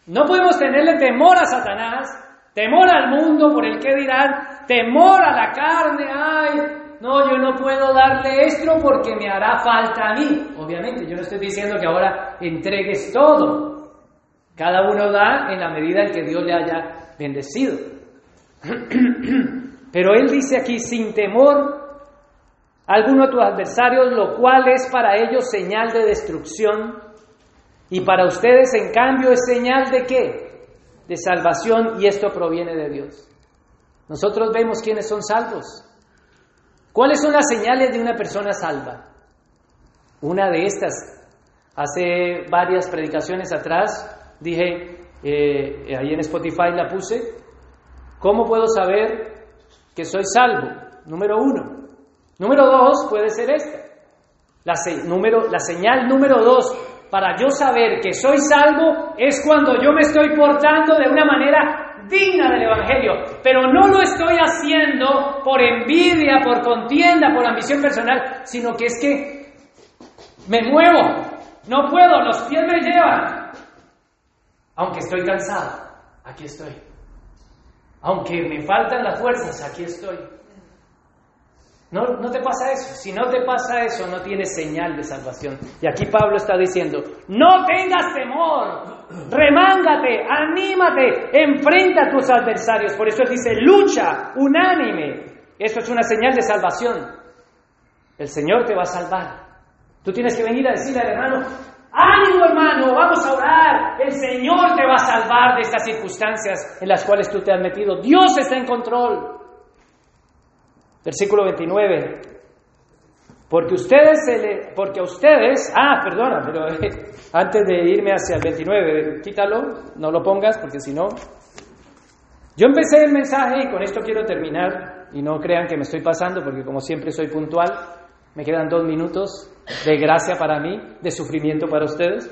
No podemos tenerle temor a Satanás, Temor al mundo por el que dirán, temor a la carne, ay, no, yo no puedo darle esto porque me hará falta a mí. Obviamente, yo no estoy diciendo que ahora entregues todo. Cada uno da en la medida en que Dios le haya bendecido. Pero Él dice aquí, sin temor alguno de tus adversarios, lo cual es para ellos señal de destrucción, y para ustedes, en cambio, es señal de qué? de salvación y esto proviene de Dios. Nosotros vemos quiénes son salvos. ¿Cuáles son las señales de una persona salva? Una de estas, hace varias predicaciones atrás, dije, eh, ahí en Spotify la puse, ¿cómo puedo saber que soy salvo? Número uno. Número dos puede ser esta. La, número, la señal número dos para yo saber que soy salvo es cuando yo me estoy portando de una manera digna del Evangelio, pero no lo estoy haciendo por envidia, por contienda, por ambición personal, sino que es que me muevo, no puedo, los pies me llevan, aunque estoy cansado, aquí estoy, aunque me faltan las fuerzas, aquí estoy. No, te pasa eso. Si no te pasa eso, no tienes señal de salvación. Y aquí Pablo está diciendo, no tengas temor, remángate, anímate, enfrenta a tus adversarios. Por eso él dice, lucha, unánime. Esto es una señal de salvación. El Señor te va a salvar. Tú tienes que venir a decirle al hermano, ánimo hermano, vamos a orar. El Señor te va a salvar de estas circunstancias en las cuales tú te has metido. Dios está en control. Versículo 29. Porque ustedes porque a ustedes, ah, perdona, pero antes de irme hacia el 29, quítalo, no lo pongas porque si no yo empecé el mensaje y con esto quiero terminar y no crean que me estoy pasando porque como siempre soy puntual, me quedan dos minutos de gracia para mí, de sufrimiento para ustedes.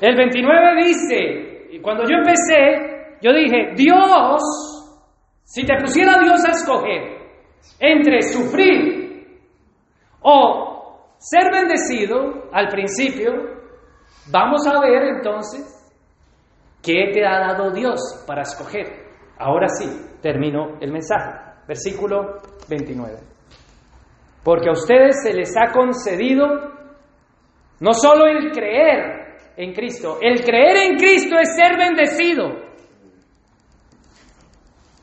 El 29 dice, y cuando yo empecé, yo dije, Dios, si te pusiera Dios a escoger entre sufrir o ser bendecido al principio, Vamos a ver entonces qué te ha dado Dios para escoger. Ahora sí, termino el mensaje. Versículo 29. Porque a ustedes se les ha concedido no solo el creer en Cristo, el creer en Cristo es ser bendecido,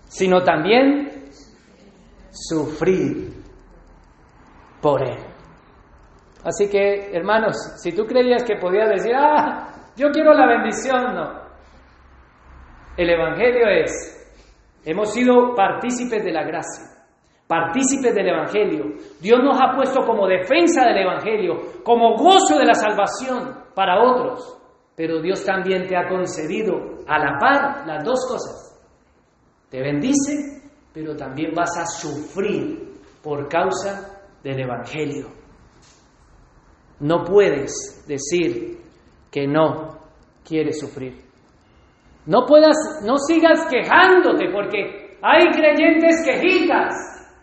sino también sufrir por Él. Así que, hermanos, si tú creías que podías decir, ah, yo quiero la bendición, no. El Evangelio es, hemos sido partícipes de la gracia, partícipes del Evangelio. Dios nos ha puesto como defensa del Evangelio, como gozo de la salvación para otros. Pero Dios también te ha concedido a la par las dos cosas. Te bendice, pero también vas a sufrir por causa del Evangelio. No puedes decir que no quieres sufrir. No puedas, no sigas quejándote porque hay creyentes quejitas.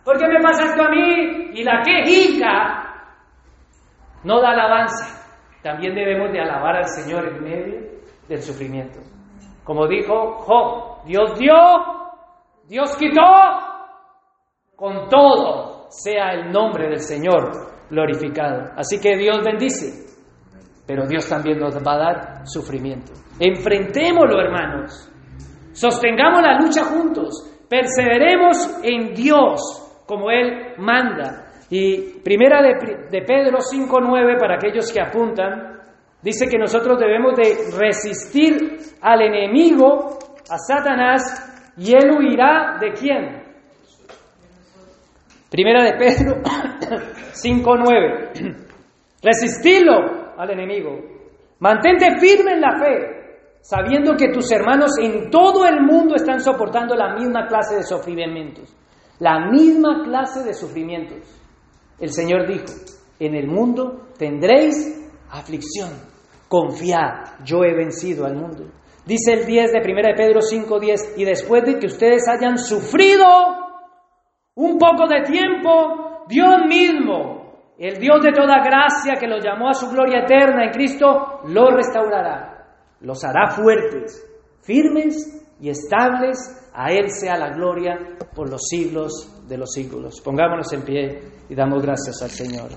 ¿Por qué me pasa esto a mí? Y la quejica no da alabanza. También debemos de alabar al Señor en medio del sufrimiento. Como dijo Job, Dios dio, Dios quitó, con todo sea el nombre del Señor glorificado. Así que Dios bendice, pero Dios también nos va a dar sufrimiento. Enfrentémoslo, hermanos. Sostengamos la lucha juntos. Perseveremos en Dios como Él manda. Y primera de, de Pedro 5.9, para aquellos que apuntan, dice que nosotros debemos de resistir al enemigo, a Satanás, y él huirá de quién? Primera de Pedro 5.9. Resistirlo al enemigo. Mantente firme en la fe, sabiendo que tus hermanos en todo el mundo están soportando la misma clase de sufrimientos. La misma clase de sufrimientos. El Señor dijo, en el mundo tendréis aflicción. Confiad, yo he vencido al mundo. Dice el 10 de 1 de Pedro 5:10, y después de que ustedes hayan sufrido un poco de tiempo, Dios mismo, el Dios de toda gracia que los llamó a su gloria eterna en Cristo, los restaurará, los hará fuertes, firmes y estables. A Él sea la gloria por los siglos de los siglos. Pongámonos en pie y damos gracias al Señor.